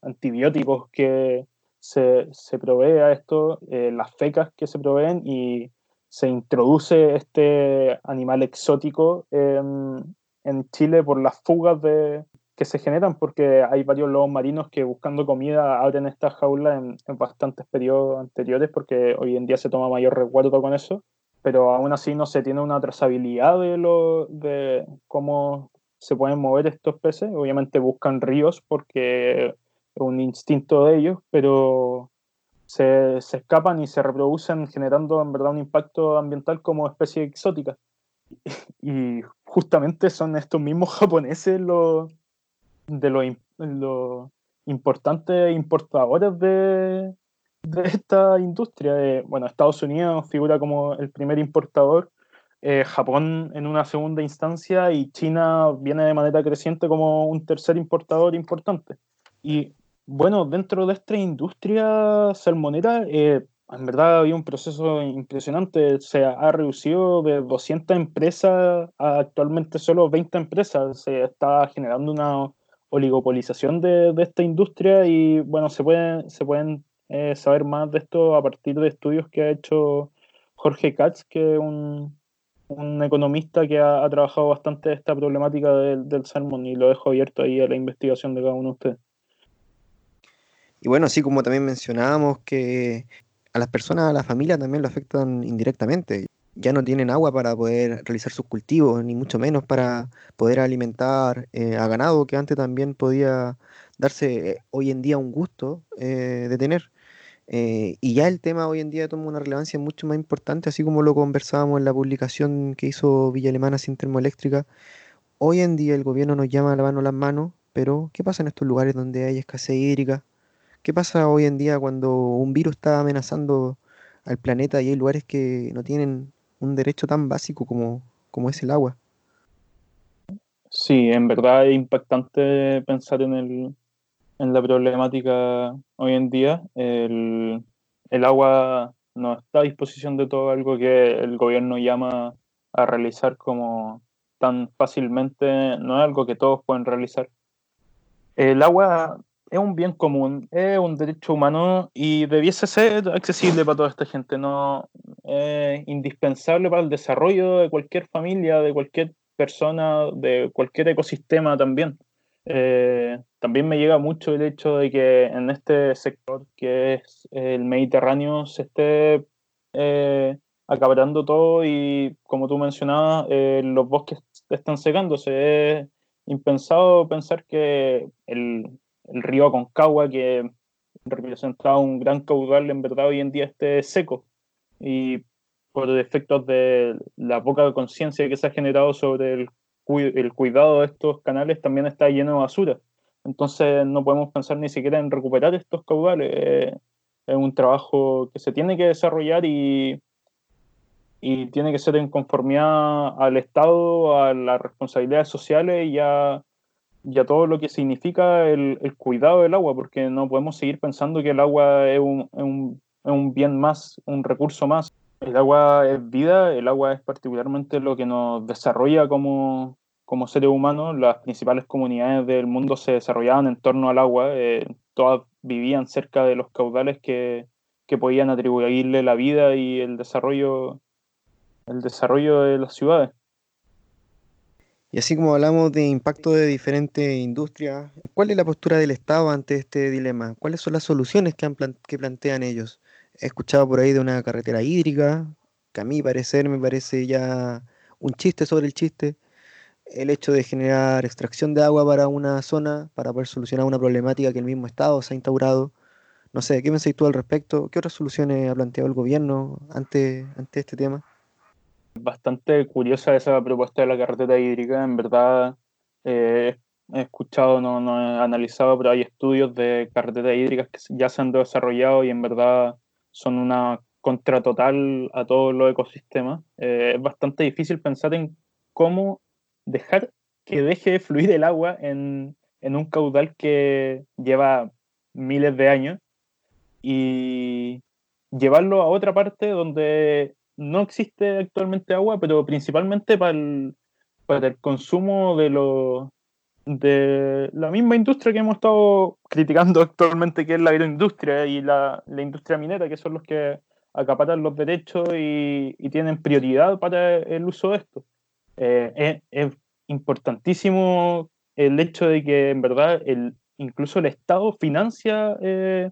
antibióticos que se, provee a esto, eh, las fecas que se proveen y se introduce este animal exótico en Chile por las fugas de, que se generan, porque hay varios lobos marinos que buscando comida abren estas jaulas en, en bastantes periodos anteriores, porque hoy en día se toma mayor resguardo con eso, pero aún así no se tiene una trazabilidad de, lo, de cómo se pueden mover estos peces. Obviamente buscan ríos porque es un instinto de ellos, pero se, se escapan y se reproducen generando en verdad un impacto ambiental como especie exótica. Y justamente son estos mismos japoneses los de los los importantes importadores de, de esta industria. Eh, bueno, Estados Unidos figura como el primer importador, eh, Japón en una segunda instancia y China viene de manera creciente como un tercer importador importante. Y bueno, dentro de esta industria salmonera, eh, en verdad había un proceso impresionante. Se ha reducido de 200 empresas a actualmente solo 20 empresas. Se está generando una oligopolización de, de esta industria y bueno, se pueden, se pueden eh, saber más de esto a partir de estudios que ha hecho Jorge Katz, que es un, un economista que ha, trabajado bastante esta problemática del, del salmón y lo dejo abierto ahí a la investigación de cada uno de ustedes. Y bueno, así como también mencionábamos que a las personas, a la familia también lo afectan indirectamente. Ya no tienen agua para poder realizar sus cultivos, ni mucho menos para poder alimentar eh, a ganado, que antes también podía darse eh, hoy en día un gusto eh, de tener. Y ya el tema hoy en día toma una relevancia mucho más importante, así como lo conversábamos en la publicación que hizo Villa Alemana sin termoeléctrica. Hoy en día el gobierno nos llama a lavarnos las manos, pero ¿qué pasa en estos lugares donde hay escasez hídrica? ¿Qué pasa hoy en día cuando un virus está amenazando al planeta y hay lugares que no tienen un derecho tan básico como, como es el agua? Sí, en verdad es impactante pensar en el, en la problemática hoy en día. El, el agua no está a disposición de todo, algo que el gobierno llama a realizar como tan fácilmente, no es algo que todos pueden realizar. El agua es un bien común, es un derecho humano y debiese ser accesible para toda esta gente, no es indispensable para el desarrollo de cualquier familia, de cualquier persona, de cualquier ecosistema también. Eh, también me llega mucho el hecho de que en este sector que es el Mediterráneo se esté eh, todo y como tú mencionabas, eh, los bosques están secándose. Es impensado pensar que el, el río Aconcagua, que representaba un gran caudal, en verdad hoy en día esté seco. Y por efectos de la poca conciencia que se ha generado sobre el, cui- el cuidado de estos canales, también está lleno de basura. Entonces no podemos pensar ni siquiera en recuperar estos caudales. Eh, es un trabajo que se tiene que desarrollar y, y tiene que ser en conformidad al Estado, a las responsabilidades sociales y a, y a todo lo que significa el, cuidado del agua, porque no podemos seguir pensando que el agua es un, un bien más, un recurso más. El agua es vida, el agua es particularmente lo que nos desarrolla como, como seres humanos. Las principales comunidades del mundo se desarrollaban en torno al agua, eh, todas vivían cerca de los caudales que, que podían atribuirle la vida y el desarrollo, el desarrollo de las ciudades. Y así como hablamos de impacto de diferentes industrias, ¿cuál es la postura del Estado ante este dilema? ¿Cuáles son las soluciones que, han que plantean ellos? He escuchado por ahí de una carretera hídrica, que a mi parecer me parece ya un chiste sobre el chiste. El hecho de generar extracción de agua para una zona para poder solucionar una problemática que el mismo Estado se ha instaurado. No sé, ¿qué pensáis tú al respecto? ¿Qué otras soluciones ha planteado el gobierno ante, ante este tema? Bastante curiosa esa propuesta de la carretera hídrica. En verdad, eh, he escuchado, no, no he analizado, pero hay estudios de carreteras hídricas que ya se han desarrollado y en verdad son una contra total a todos los ecosistemas. Eh, es bastante difícil pensar en cómo dejar que deje de fluir el agua en, en un caudal que lleva miles de años y llevarlo a otra parte donde no existe actualmente agua, pero principalmente para el, para el consumo de, lo, de la misma industria que hemos estado criticando actualmente, que es la agroindustria y la, la industria minera, que son los que acaparan los derechos y, y tienen prioridad para el uso de esto. Eh, es, importantísimo el hecho de que en verdad el, incluso el Estado financia eh,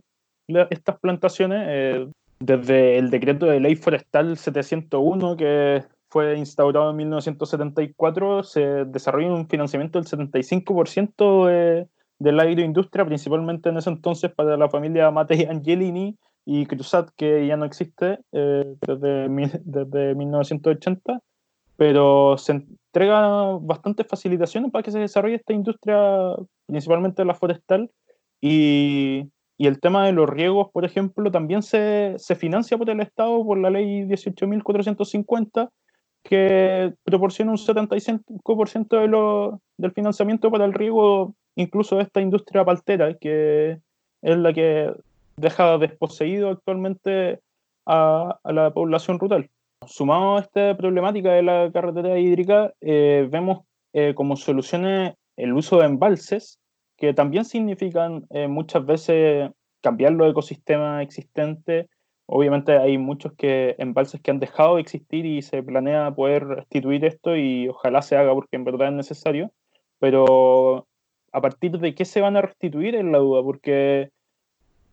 estas plantaciones. eh, desde el decreto de ley forestal 701 que fue instaurado en 1974, se desarrolla un financiamiento del 75% de, de la agroindustria, principalmente en ese entonces para la familia Matei Angelini y Cruzat, que ya no existe eh, desde, desde 1980, pero se entrega bastantes facilitaciones para que se desarrolle esta industria, principalmente la forestal, y, y el tema de los riegos, por ejemplo, también se, se financia por el Estado por la ley 18.450, que proporciona un 75% de lo, del financiamiento para el riego, incluso de esta industria paltera, que es la que deja desposeído actualmente a, la población rural. Sumado a esta problemática de la carretera hídrica, eh, vemos eh, como soluciones el uso de embalses, que también significan eh, muchas veces cambiar los ecosistemas existentes. Obviamente hay muchos que embalses que han dejado de existir y se planea poder restituir esto y ojalá se haga porque en verdad es necesario. Pero a partir de qué se van a restituir es la duda, porque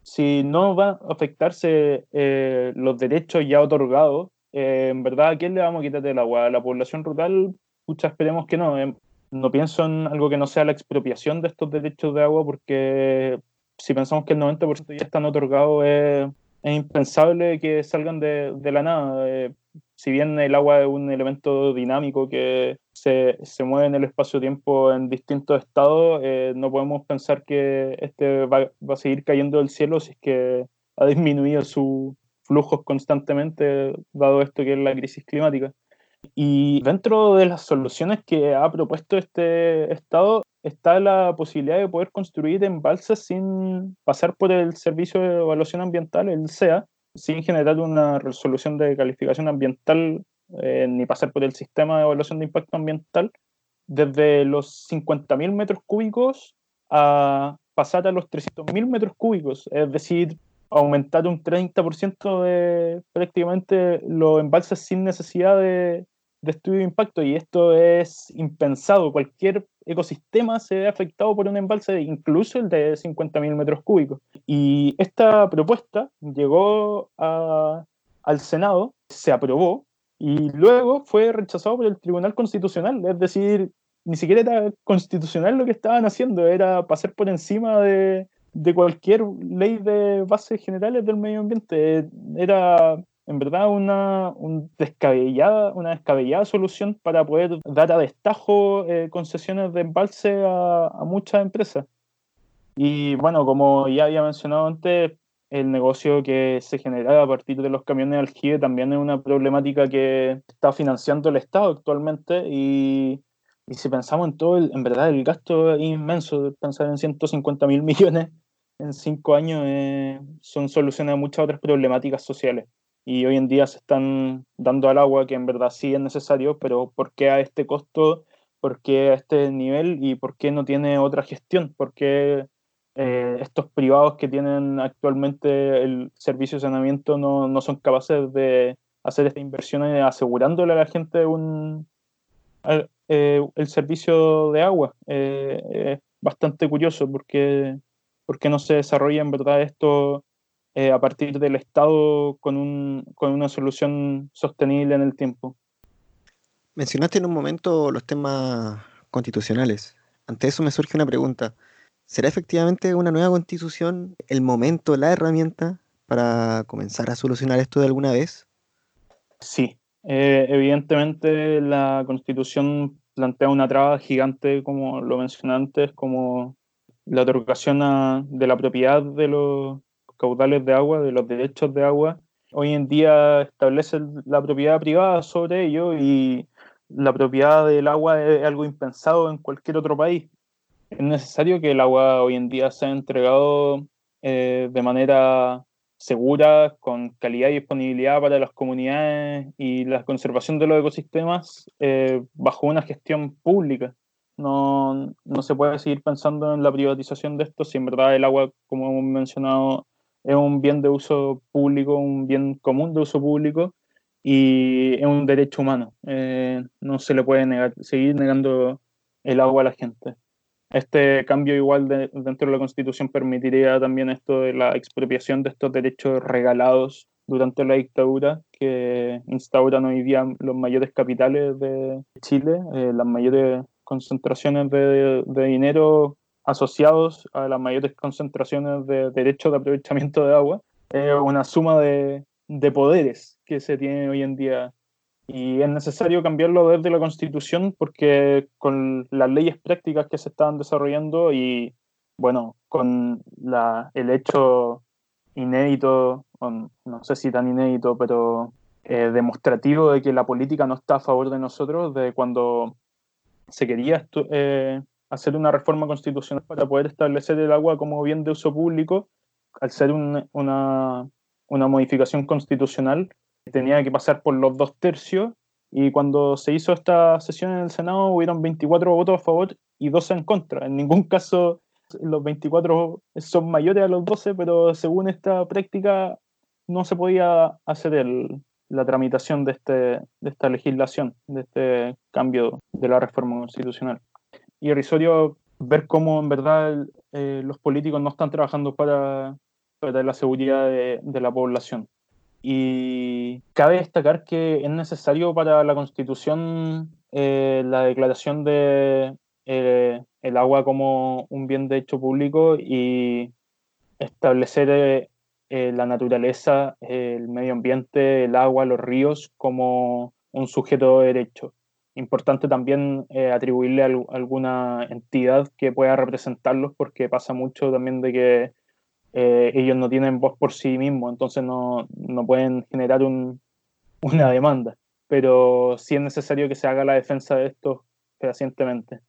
si no va a afectarse eh, los derechos ya otorgados, eh, en verdad, ¿a quién le vamos a quitar el agua? ¿A la población rural? Pucha, esperemos que no. eh. No pienso en algo que no sea la expropiación de estos derechos de agua, porque si pensamos que el 90% ya están otorgados, es, impensable que salgan de, de la nada. Eh, si bien el agua es un elemento dinámico que se, se mueve en el espacio-tiempo en distintos estados, eh, no podemos pensar que este va, va a seguir cayendo del cielo si es que ha disminuido sus flujos constantemente, dado esto que es la crisis climática. Y dentro de las soluciones que ha propuesto este Estado, está la posibilidad de poder construir embalses sin pasar por el Servicio de Evaluación Ambiental, el SEA, sin generar una resolución de calificación ambiental eh, ni pasar por el sistema de evaluación de impacto ambiental, desde los 50.000 metros cúbicos a pasar a los 300.000 metros cúbicos, es decir, aumentar un 30% de prácticamente los embalses sin necesidad de, de estudio de impacto y esto es impensado. Cualquier ecosistema se ve afectado por un embalse, incluso el de 50.000 metros cúbicos. Y esta propuesta llegó al Senado, se aprobó y luego fue rechazado por el Tribunal Constitucional. Es decir, ni siquiera era constitucional lo que estaban haciendo, era pasar por encima de, de cualquier ley de bases generales del medio ambiente. Era en verdad una, un descabellada, una descabellada solución para poder dar a destajo eh, concesiones de embalse a, a muchas empresas. Y bueno, como ya había mencionado antes, el negocio que se generaba a partir de los camiones de aljibe también es una problemática que está financiando el Estado actualmente y, y si pensamos en todo, el- en verdad el gasto es inmenso, pensar en 150 mil millones en cinco años eh, son soluciones a muchas otras problemáticas sociales y hoy en día se están dando al agua que en verdad sí es necesario, pero ¿por qué a este costo? ¿Por qué a este nivel? ¿Y por qué no tiene otra gestión? ¿Por qué eh, estos privados que tienen actualmente el servicio de saneamiento no, no son capaces de hacer estas inversiones asegurándole a la gente un, eh, el servicio de agua? Eh, es bastante curioso porque, porque no se desarrolla en verdad esto eh, a partir del Estado con, un, con una solución sostenible en el tiempo. Mencionaste en un momento los temas constitucionales. Ante eso me surge una pregunta. ¿Será efectivamente una nueva constitución el momento, la herramienta para comenzar a solucionar esto de alguna vez? Sí, eh, evidentemente la Constitución plantea una traba gigante, como lo mencioné antes, como la otorgación a- de la propiedad de los caudales de agua, de los derechos de agua. Hoy en día establece la propiedad privada sobre ello y la propiedad del agua es algo impensado en cualquier otro país. Es necesario que el agua hoy en día sea entregado eh, de manera segura, con calidad y disponibilidad para las comunidades y la conservación de los ecosistemas eh, bajo una gestión pública. No, no se puede seguir pensando en la privatización de esto si en verdad el agua, como hemos mencionado, es un bien de uso público, un bien común de uso público y es un derecho humano. Eh, no se le puede negar, seguir negando el agua a la gente. Este cambio igual de- dentro de la Constitución permitiría también esto de la expropiación de estos derechos regalados durante la dictadura que instauran hoy día los mayores capitales de Chile, eh, las mayores concentraciones de, de dinero asociados a las mayores concentraciones de derechos de aprovechamiento de agua. Es una suma de, de poderes que se tiene hoy en día y es necesario cambiarlo desde la Constitución porque con las leyes prácticas que se estaban desarrollando y, bueno, con la, el hecho inédito, no sé si tan inédito, pero eh, demostrativo de que la política no está a favor de nosotros, de cuando se quería eh, hacer una reforma constitucional para poder establecer el agua como bien de uso público, al ser un- una, una modificación constitucional, tenía que pasar por los dos tercios y cuando se hizo esta sesión en el Senado hubieron 24 votos a favor y 12 en contra. En ningún caso los 24 son mayores a los 12, pero según esta práctica no se podía hacer el- la tramitación de, este, de esta legislación, de este cambio de la reforma constitucional. Y irrisorio ver cómo en verdad eh, los políticos no están trabajando para, para la seguridad de- la población. Y cabe destacar que es necesario para la Constitución eh, la declaración de eh, el agua como un bien de hecho público y establecer la naturaleza, el medio ambiente, el agua, los ríos como un sujeto de derecho. Importante también eh, atribuirle alguna entidad que pueda representarlos porque pasa mucho también de que eh, ellos no tienen voz por sí mismos, entonces no, no pueden generar un- una demanda. Pero sí es necesario que se haga la defensa de estos fehacientemente.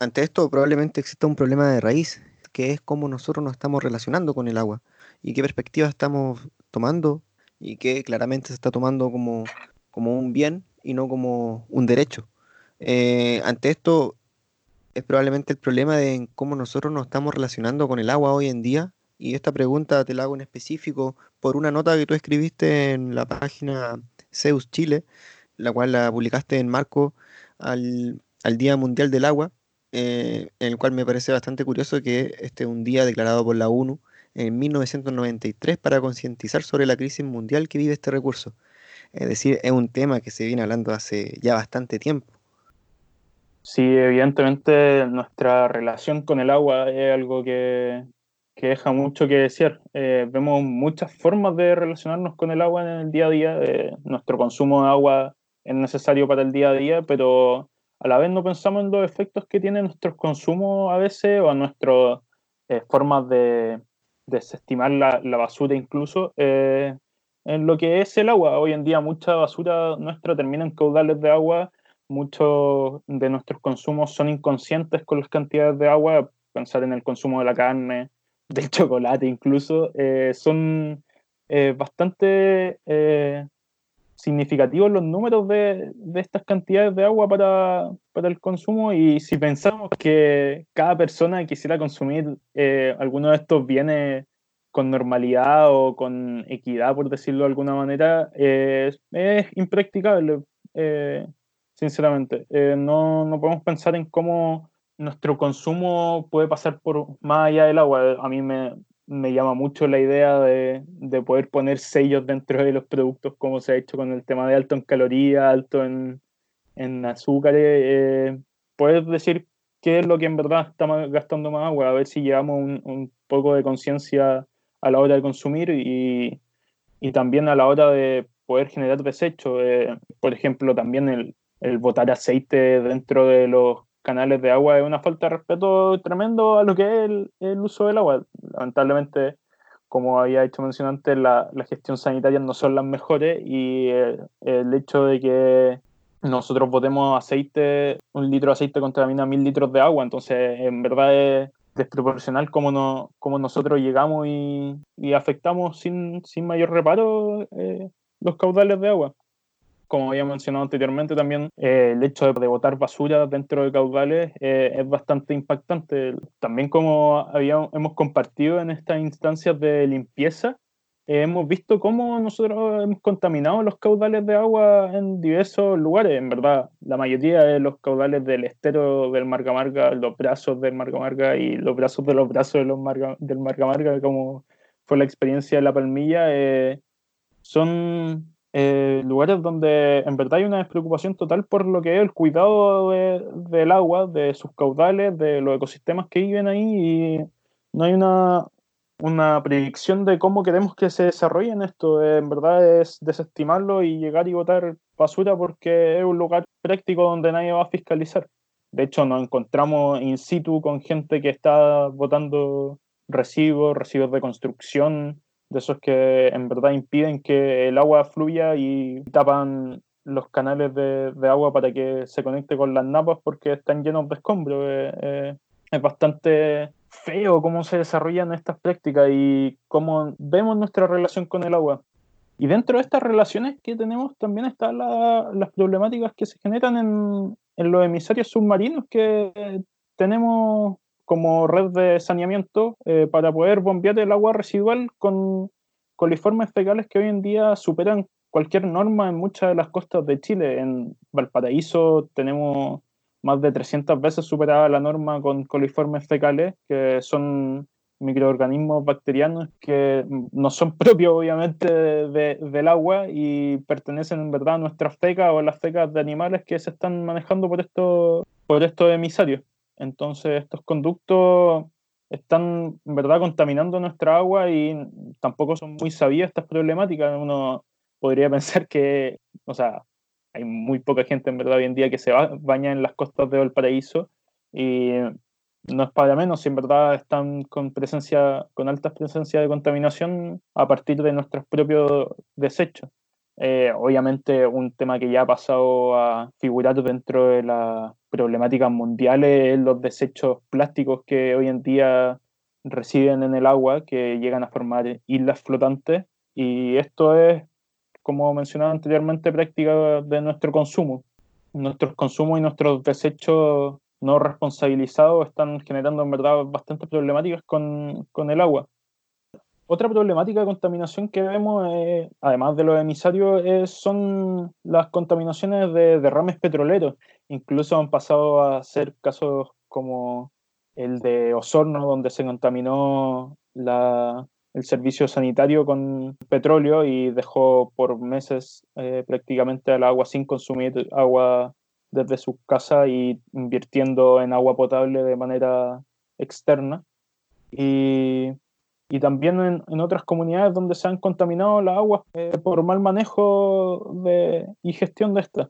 Ante esto probablemente exista un problema de raíz, que es cómo nosotros nos estamos relacionando con el agua y qué perspectiva estamos tomando y que claramente se está tomando como, como un bien y no como un derecho. Eh, ante esto es probablemente el problema de cómo nosotros nos estamos relacionando con el agua hoy en día. Y esta pregunta te la hago en específico por una nota que tú escribiste en la página Zeus Chile, la cual la publicaste en marco al, al Día Mundial del Agua, eh, en el cual me parece bastante curioso que este es un día declarado por la ONU en 1993 para concientizar sobre la crisis mundial que vive este recurso. Es decir, es un tema que se viene hablando hace ya bastante tiempo. Sí, evidentemente nuestra relación con el agua es algo que, que deja mucho que decir. Eh, vemos muchas formas de relacionarnos con el agua en el día a día. Eh, nuestro consumo de agua es necesario para el día a día, pero a la vez no pensamos en los efectos que tienen nuestros consumos a veces o a nuestras eh, formas de desestimar la, la basura incluso en lo que es el agua. Hoy en día mucha basura nuestra termina en caudales de agua. Muchos de nuestros consumos son inconscientes con las cantidades de agua, pensar en el consumo de la carne, del chocolate incluso, eh, son eh, bastante eh, significativos los números de, de, estas cantidades de agua para, para, el consumo. Y si pensamos que cada persona quisiera consumir alguno de estos bienes con normalidad o con equidad, por decirlo de alguna manera, es impracticable sinceramente. Eh, no, no, podemos pensar en cómo nuestro consumo puede pasar por más allá del agua. A mí me, me llama mucho la idea de, de, poder poner sellos dentro de los productos, como se ha hecho con el tema de alto en calorías, alto en, en azúcares. Eh, poder decir qué es lo que en verdad está gastando más agua, a ver si llevamos un, un poco de conciencia a la hora de consumir y, y, también a la hora de poder generar desechos. Eh, por ejemplo, también el, el botar aceite dentro de los canales de agua es una falta de respeto tremendo a lo que es el, el uso del agua. Lamentablemente, como había hecho mención antes, la, la gestión sanitaria no son las mejores y el, el, hecho de que nosotros botemos aceite, un litro de aceite contamina mil litros de agua, entonces en verdad es desproporcional como, no, como nosotros llegamos y, y afectamos sin, sin mayor reparo eh, los caudales de agua como había mencionado anteriormente, también eh, el hecho de, de, botar basura dentro de caudales eh, es bastante impactante. También como había, hemos compartido en estas instancias de limpieza, eh, hemos visto cómo nosotros hemos contaminado los caudales de agua en diversos lugares. En verdad, la mayoría de los caudales del estero del Marga, los brazos del Marga y los brazos de los brazos de los Marga, del Marga, como fue la experiencia de la palmilla, eh, son eh, lugares donde en verdad hay una despreocupación total por lo que es el cuidado de, del agua, de sus caudales, de los ecosistemas que viven ahí y no hay una, una predicción de cómo queremos que se desarrollen esto. Eh, en verdad es desestimarlo y llegar y botar basura porque es un lugar práctico donde nadie va a fiscalizar. De hecho, nos encontramos in situ con gente que está botando residuos, residuos de construcción, de esos que en verdad impiden que el agua fluya y tapan los canales de, de agua para que se conecte con las napas porque están llenos de escombros. Eh, eh, es bastante feo cómo se desarrollan estas prácticas y cómo vemos nuestra relación con el agua. Y dentro de estas relaciones que tenemos también están la, las problemáticas que se generan en, en los emisarios submarinos que tenemos como red de saneamiento eh, para poder bombear el agua residual con coliformes fecales que hoy en día superan cualquier norma en muchas de las costas de Chile. En Valparaíso tenemos más de 300 veces superada la norma con coliformes fecales, que son microorganismos bacterianos que no son propios obviamente de, de, del agua y pertenecen en verdad a nuestras fecas o a las fecas de animales que se están manejando por estos, por estos emisarios. Entonces estos conductos están en verdad contaminando nuestra agua y tampoco son muy sabidas estas problemáticas. Uno podría pensar que, o sea, hay muy poca gente en verdad hoy en día que se baña en las costas de Valparaíso y no es para menos si en verdad están con presencia, con alta presencia de contaminación a partir de nuestros propios desechos. Eh, obviamente un tema que ya ha pasado a figurar dentro de las problemáticas mundiales es los desechos plásticos que hoy en día residen en el agua, que llegan a formar islas flotantes. Y esto es, como mencionaba anteriormente, práctica de nuestro consumo. Nuestros consumos y nuestros desechos no responsabilizados están generando en verdad bastantes problemáticas con, con el agua. Otra problemática de contaminación que vemos, eh, además de los emisarios, eh, son las contaminaciones de derrames petroleros. Incluso han pasado a ser casos como el de Osorno, donde se contaminó la, el servicio sanitario con petróleo y dejó por meses eh, prácticamente el agua sin consumir agua desde su casa y invirtiendo en agua potable de manera externa. Y, también en, otras comunidades donde se han contaminado las aguas eh, por mal manejo de, y gestión de estas.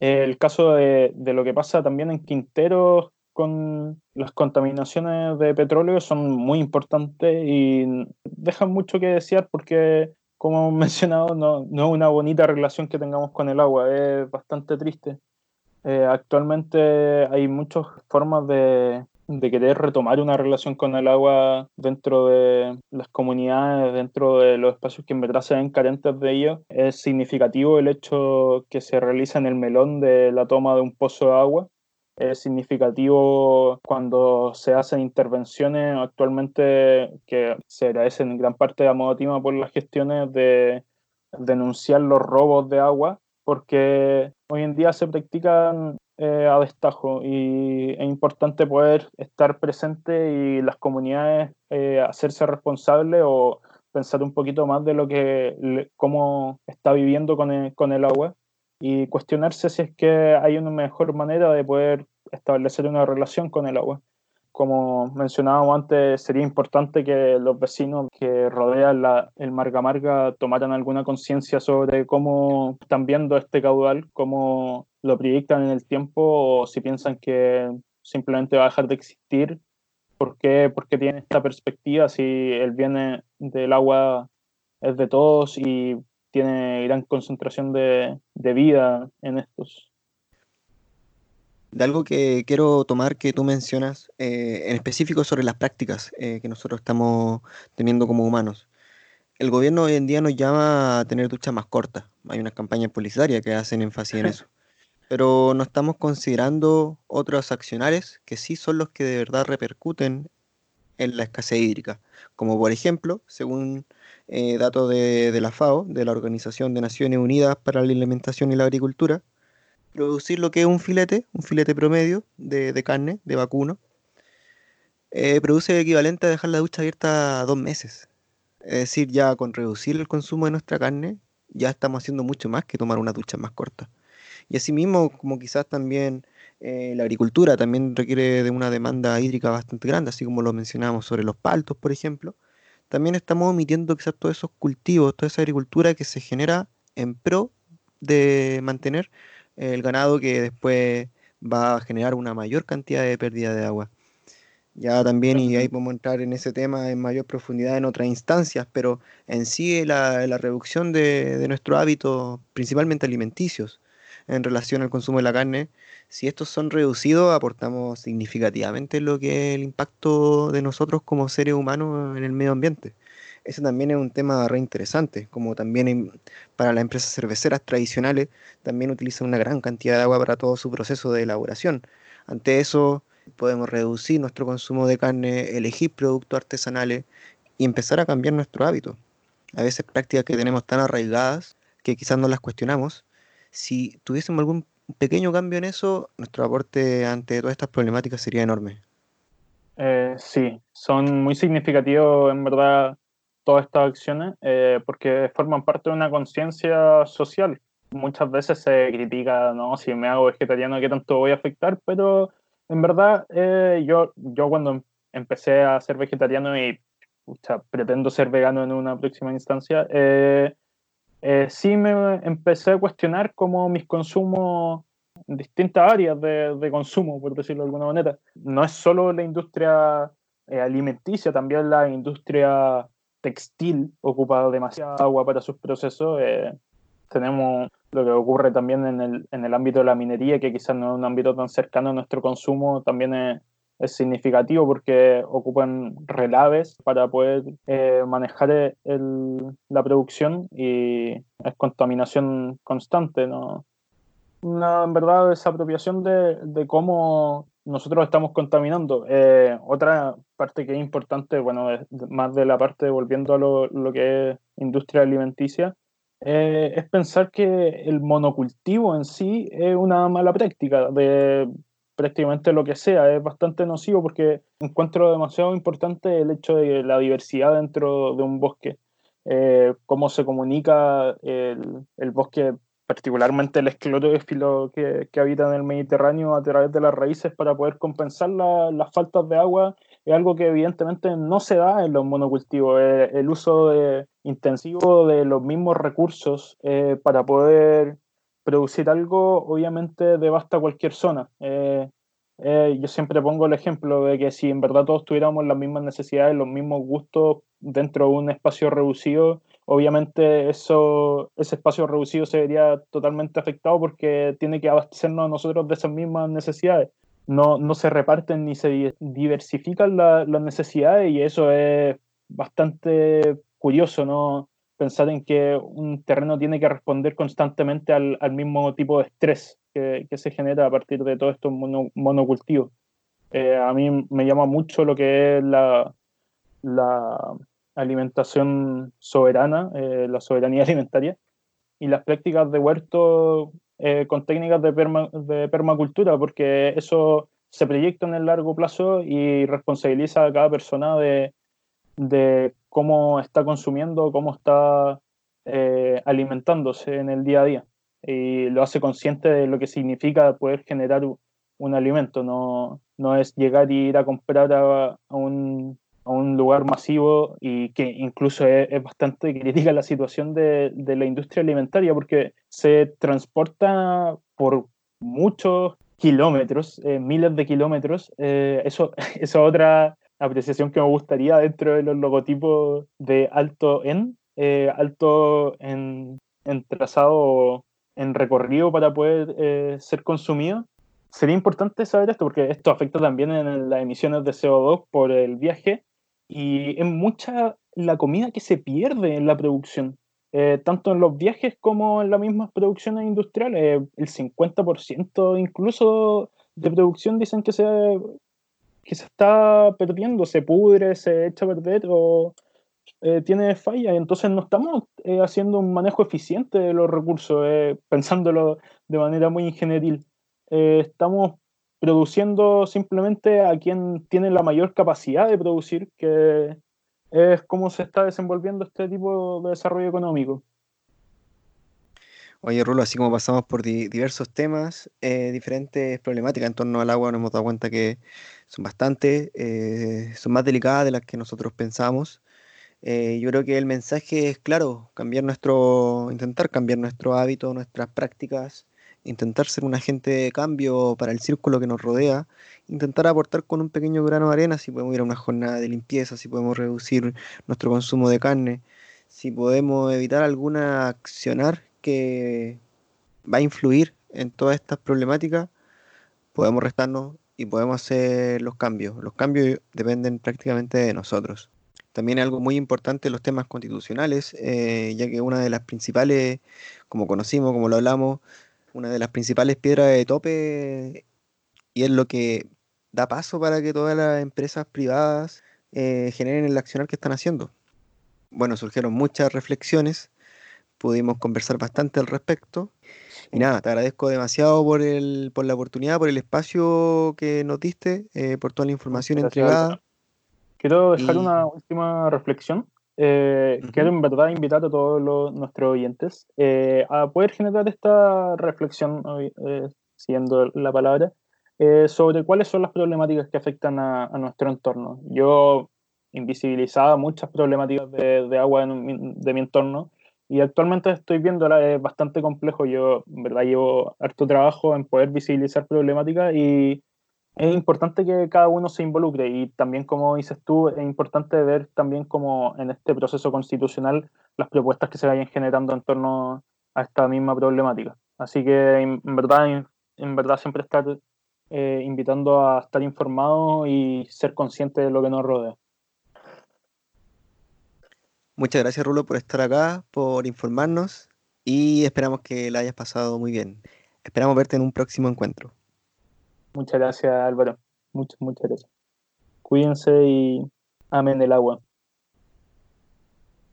El caso de, de, lo que pasa también en Quinteros con las contaminaciones de petróleo son muy importantes y dejan mucho que desear porque, como hemos mencionado, no, no es una bonita relación que tengamos con el agua, es bastante triste. Eh, actualmente hay muchas formas de, de, querer retomar una relación con el agua dentro de las comunidades, dentro de los espacios que en verdad se ven carentes de ello. Es significativo el hecho que se realiza en el melón de la toma de un pozo de agua. Es significativo cuando se hacen intervenciones actualmente que se agradecen en gran parte a Modatima por las gestiones de denunciar los robos de agua porque hoy en día se practican eh, a destajo y es importante poder estar presente y las comunidades eh, hacerse responsables o pensar un poquito más de lo que cómo está viviendo con el, con el agua y cuestionarse si es que hay una mejor manera de poder establecer una relación con el agua como mencionábamos antes, sería importante que los vecinos que rodean la, el Marga Marga tomaran alguna conciencia sobre cómo están viendo este caudal, cómo lo proyectan en el tiempo o si piensan que simplemente va a dejar de existir. ¿Por qué, ¿Por qué tienen esta perspectiva si el bien del agua es de todos y tiene gran concentración de, de vida en estos? De algo que quiero tomar que tú mencionas, eh, en específico sobre las prácticas eh, que nosotros estamos teniendo como humanos. El gobierno hoy en día nos llama a tener duchas más cortas. Hay unas campañas publicitarias que hacen énfasis en eso. Pero no estamos considerando otros accionarios que sí son los que de verdad repercuten en la escasez hídrica. Como por ejemplo, según eh, datos de, de la FAO, de la Organización de Naciones Unidas para la Alimentación y la Agricultura, producir lo que es un filete, un filete promedio de, carne, de vacuno, eh, produce el equivalente a dejar la ducha abierta dos meses. Es decir, ya con reducir el consumo de nuestra carne, ya estamos haciendo mucho más que tomar una ducha más corta. Y asimismo, como quizás también eh, la agricultura también requiere de una demanda hídrica bastante grande, así como lo mencionamos sobre los paltos, por ejemplo, también estamos omitiendo quizás todos esos cultivos, toda esa agricultura que se genera en pro de mantener el ganado que después va a generar una mayor cantidad de pérdida de agua. Ya también, y ahí podemos entrar en ese tema en mayor profundidad en otras instancias, pero en sí la, la reducción de, de nuestros hábitos, principalmente alimenticios, en relación al consumo de la carne, si estos son reducidos, aportamos significativamente lo que es el impacto de nosotros como seres humanos en el medio ambiente ese también es un tema re interesante, como también para las empresas cerveceras tradicionales también utilizan una gran cantidad de agua para todo su proceso de elaboración. Ante eso podemos reducir nuestro consumo de carne, elegir productos artesanales y empezar a cambiar nuestro hábito. A veces prácticas que tenemos tan arraigadas que quizás no las cuestionamos. Si tuviésemos algún pequeño cambio en eso, nuestro aporte ante todas estas problemáticas sería enorme. Eh, sí, son muy significativos en verdad todas estas acciones eh, porque forman parte de una conciencia social. Muchas veces se critica, ¿no? Si me hago vegetariano, ¿qué tanto voy a afectar? Pero en verdad, eh, yo, yo cuando empecé a ser vegetariano y pucha, pretendo ser vegano en una próxima instancia, eh, sí me empecé a cuestionar cómo mis consumos distintas áreas de, de, consumo, por decirlo de alguna manera. No es solo la industria alimenticia, también la industria textil ocupa demasiada agua para sus procesos. Eh, tenemos lo que ocurre también en el, en el ámbito de la minería, que quizás no es un ámbito tan cercano a nuestro consumo, también es, es significativo porque ocupan relaves para poder eh, manejar el- la producción y es contaminación constante, ¿no? Una, en verdad, desapropiación de, de cómo nosotros estamos contaminando. Eh, otra parte que es importante, bueno, es más de la parte, volviendo a lo, lo que es industria alimenticia, eh, es pensar que el monocultivo en sí es una mala práctica de prácticamente lo que sea, es bastante nocivo porque encuentro demasiado importante el hecho de la diversidad dentro de un bosque, eh, cómo se comunica el, el bosque, particularmente el esclerófilo que, que habita en el Mediterráneo a través de las raíces para poder compensar la- las faltas de agua, es algo que evidentemente no se da en los monocultivos, eh, el uso de- intensivo de los mismos recursos eh, para poder producir algo obviamente devasta cualquier zona. Eh, yo siempre pongo el ejemplo de que si en verdad todos tuviéramos las mismas necesidades, los mismos gustos dentro de un espacio reducido, obviamente eso, ese espacio reducido se vería totalmente afectado porque tiene que abastecernos a nosotros de esas mismas necesidades. No, no se reparten ni se di- diversifican la- las necesidades y eso es bastante curioso, ¿no? Pensar en que un terreno tiene que responder constantemente al, al mismo tipo de estrés que, que se genera a partir de todos estos mono-. Eh, a mí me llama mucho lo que es la, la alimentación soberana, eh, la soberanía alimentaria, y las prácticas de huerto eh, con técnicas de, perma- de permacultura, porque eso se proyecta en el largo plazo y responsabiliza a cada persona de, de cómo está consumiendo, cómo está eh, alimentándose en el día a día. Y lo hace consciente de lo que significa poder generar un alimento. No, no es llegar y ir a comprar a, a un, a un lugar masivo y que incluso es, bastante crítica la situación de, de la industria alimentaria porque se transporta por muchos kilómetros, eh, miles de kilómetros. Eh, eso, otra apreciación que me gustaría dentro de los logotipos de alto en, eh, alto en, en trazado, en recorrido para poder eh, ser consumido. Sería importante saber esto porque esto afecta también en las emisiones de CO2 por el viaje y es mucha la comida que se pierde en la producción, eh, tanto en los viajes como en las mismas producciones industriales. El 50% incluso de producción dicen que se, que se está perdiendo, se pudre, se echa a perder o eh, tiene falla. Entonces no estamos eh, haciendo un manejo eficiente de los recursos, pensándolo de manera muy ingenieril. Estamos produciendo simplemente a quien tiene la mayor capacidad de producir, que es cómo se está desenvolviendo este tipo de desarrollo económico. Oye, Rulo, así como pasamos por di- diversos temas, eh, diferentes problemáticas en torno al agua, nos hemos dado cuenta que son bastantes, eh, son más delicadas de las que nosotros pensamos. Eh, yo creo que el mensaje es claro, cambiar nuestro, intentar cambiar nuestro hábito, nuestras prácticas, intentar ser un agente de cambio para el círculo que nos rodea, intentar aportar con un pequeño grano de arena, si podemos ir a una jornada de limpieza, si podemos reducir nuestro consumo de carne, si podemos evitar alguna accionar que va a influir en todas estas problemáticas, podemos restarnos y podemos hacer los cambios. Los cambios dependen prácticamente de nosotros. También algo muy importante los temas constitucionales, eh, ya que una de las principales, como conocimos, como lo hablamos, una de las principales piedras de tope y es lo que da paso para que todas las empresas privadas eh, generen el accionar que están haciendo. Bueno, surgieron muchas reflexiones, pudimos conversar bastante al respecto. Y nada, te agradezco demasiado por, el, por la oportunidad, por el espacio que nos diste, eh, por toda la información Gracias, entregada. Quiero dejar Y- una última reflexión. Eh, Ujú. Quiero en verdad invitar a todos los- nuestros oyentes eh, a poder generar esta reflexión, eh, siguiendo la palabra, eh, sobre cuáles son las problemáticas que afectan a, a nuestro entorno. Yo invisibilizaba muchas problemáticas de, de agua en mi- de mi entorno y actualmente estoy viéndola, es bastante complejo. Yo en verdad llevo harto trabajo en poder visibilizar problemáticas y es importante que cada uno se involucre y también, como dices tú, es importante ver también como en este proceso constitucional las propuestas que se vayan generando en torno a esta misma problemática. Así que en verdad, en verdad siempre estar eh, invitando a estar informado y ser consciente de lo que nos rodea. Muchas gracias, Rulo, por estar acá, por informarnos y esperamos que la hayas pasado muy bien. Esperamos verte en un próximo encuentro. Muchas gracias, Álvaro. Muchas, muchas gracias. Cuídense y amen el agua.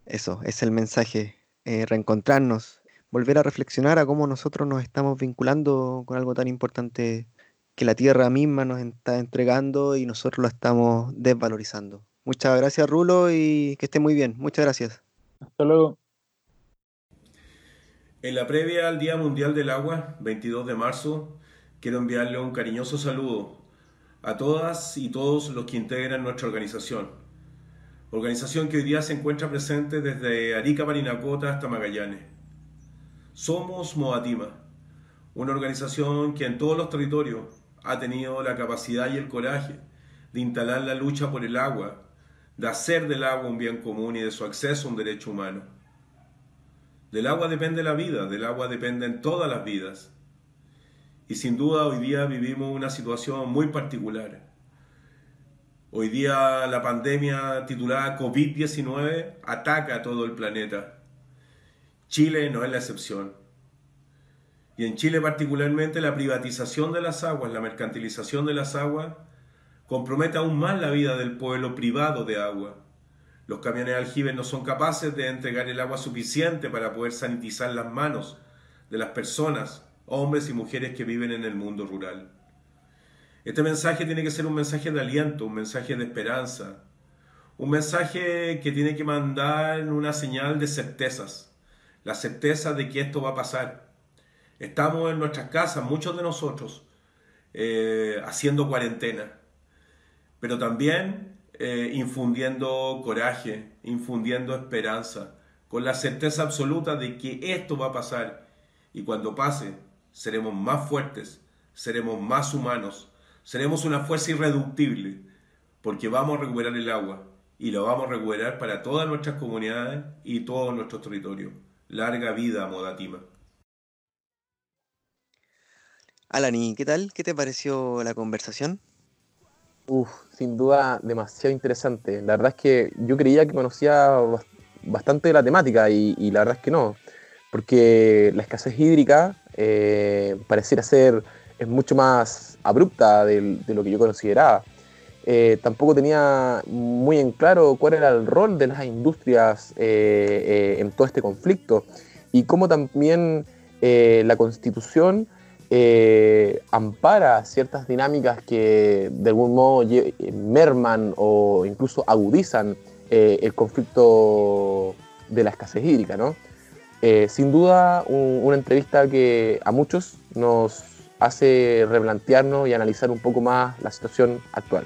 Eso, es el mensaje, eh, reencontrarnos, volver a reflexionar a cómo nosotros nos estamos vinculando con algo tan importante que la tierra misma nos está entregando y nosotros lo estamos desvalorizando. Muchas gracias, Rulo, y que esté muy bien. Muchas gracias. Hasta luego. En la previa al Día Mundial del Agua, 22 de marzo, quiero enviarle un cariñoso saludo a todas y todos los que integran nuestra organización. Organización que hoy día se encuentra presente desde Arica, Parinacota hasta Magallanes. Somos Moatima, una organización que en todos los territorios ha tenido la capacidad y el coraje de instalar la lucha por el agua, de hacer del agua un bien común y de su acceso un derecho humano. Del agua depende la vida, del agua dependen todas las vidas. Y sin duda hoy día vivimos una situación muy particular. Hoy día la pandemia titulada COVID-19 ataca a todo el planeta. Chile no es la excepción. Y en Chile particularmente la privatización de las aguas, la mercantilización de las aguas, compromete aún más la vida del pueblo privado de agua. Los camiones de aljibe no son capaces de entregar el agua suficiente para poder sanitizar las manos de las personas, hombres y mujeres que viven en el mundo rural. Este mensaje tiene que ser un mensaje de aliento, un mensaje de esperanza, un mensaje que tiene que mandar una señal de certezas, la certeza de que esto va a pasar. Estamos en nuestras casas, muchos de nosotros, eh, haciendo cuarentena, pero también eh, infundiendo coraje, infundiendo esperanza, con la certeza absoluta de que esto va a pasar y cuando pase seremos más fuertes, seremos más humanos, seremos una fuerza irreductible, porque vamos a recuperar el agua y lo vamos a recuperar para todas nuestras comunidades y todos nuestros territorios. Larga vida, Modatima. Alani, ¿qué tal? ¿Qué te pareció la conversación? Uf, sin duda demasiado interesante. La verdad es que yo creía que conocía bas- bastante de la temática y, y la verdad es que no, porque la escasez hídrica eh, pareciera ser es mucho más abrupta del- de, lo que yo consideraba. Eh, tampoco tenía muy en claro cuál era el rol de las industrias eh, eh, en todo este conflicto y cómo también eh, la constitución eh, ampara ciertas dinámicas que de algún modo merman o incluso agudizan el conflicto de la escasez hídrica, ¿no? Eh, sin duda, un- una entrevista que a muchos nos hace replantearnos y analizar un poco más la situación actual.